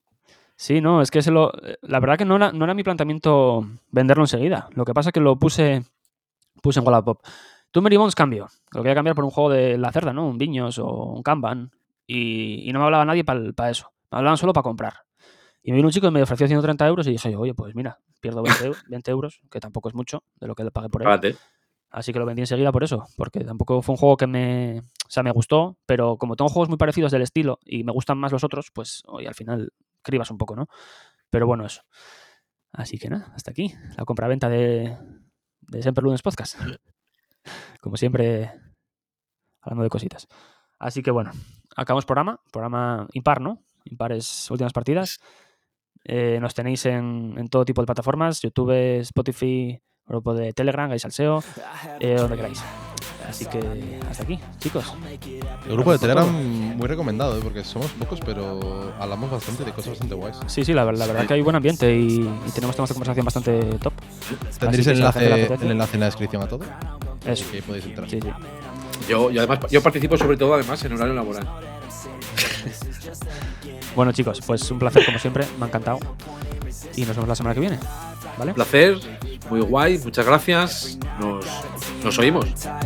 Sí, no, es que se lo. La verdad que no era, no era mi planteamiento venderlo enseguida. Lo que pasa es que lo puse, puse en Wallapop. Too Many Bones cambio. Lo quería cambiar por un juego de la cerda, ¿no? Un Viños o un Kanban. Y, y no me hablaba nadie para eso. Me hablaban solo para comprar. Y me vino un chico y me ofreció 130 euros y dije, oye, pues mira, pierdo 20, euros, que tampoco es mucho de lo que le pagué por él. Así que lo vendí enseguida por eso, porque tampoco fue un juego que me, o sea, me gustó, pero como tengo juegos muy parecidos del estilo y me gustan más los otros, pues oye, al final cribas un poco, ¿no? Pero bueno, eso. Así que nada, hasta aquí, la compra-venta de, de Semper Lunes Podcast. Como siempre, hablando de cositas. Así que bueno, acabamos programa, programa impar, ¿no? Impares últimas partidas. Eh, nos tenéis en, todo tipo de plataformas, YouTube, Spotify, grupo de Telegram, Gais Salseo, eh, donde queráis. Así que hasta aquí, chicos. El grupo de Telegram muy recomendado, ¿eh? porque somos pocos, pero hablamos bastante de cosas bastante guays. Sí, sí, la, verdad que hay buen ambiente y, tenemos temas de conversación bastante top. Tendréis el enlace, el enlace en la descripción a todo. Eso. que podéis entrar. Sí, sí. Yo, yo, además, yo participo sobre todo además en horario laboral. Bueno, chicos, pues un placer como siempre, me ha encantado. Y nos vemos la semana que viene. ¿Vale? Un placer, muy guay, muchas gracias. Nos, nos oímos. Chao.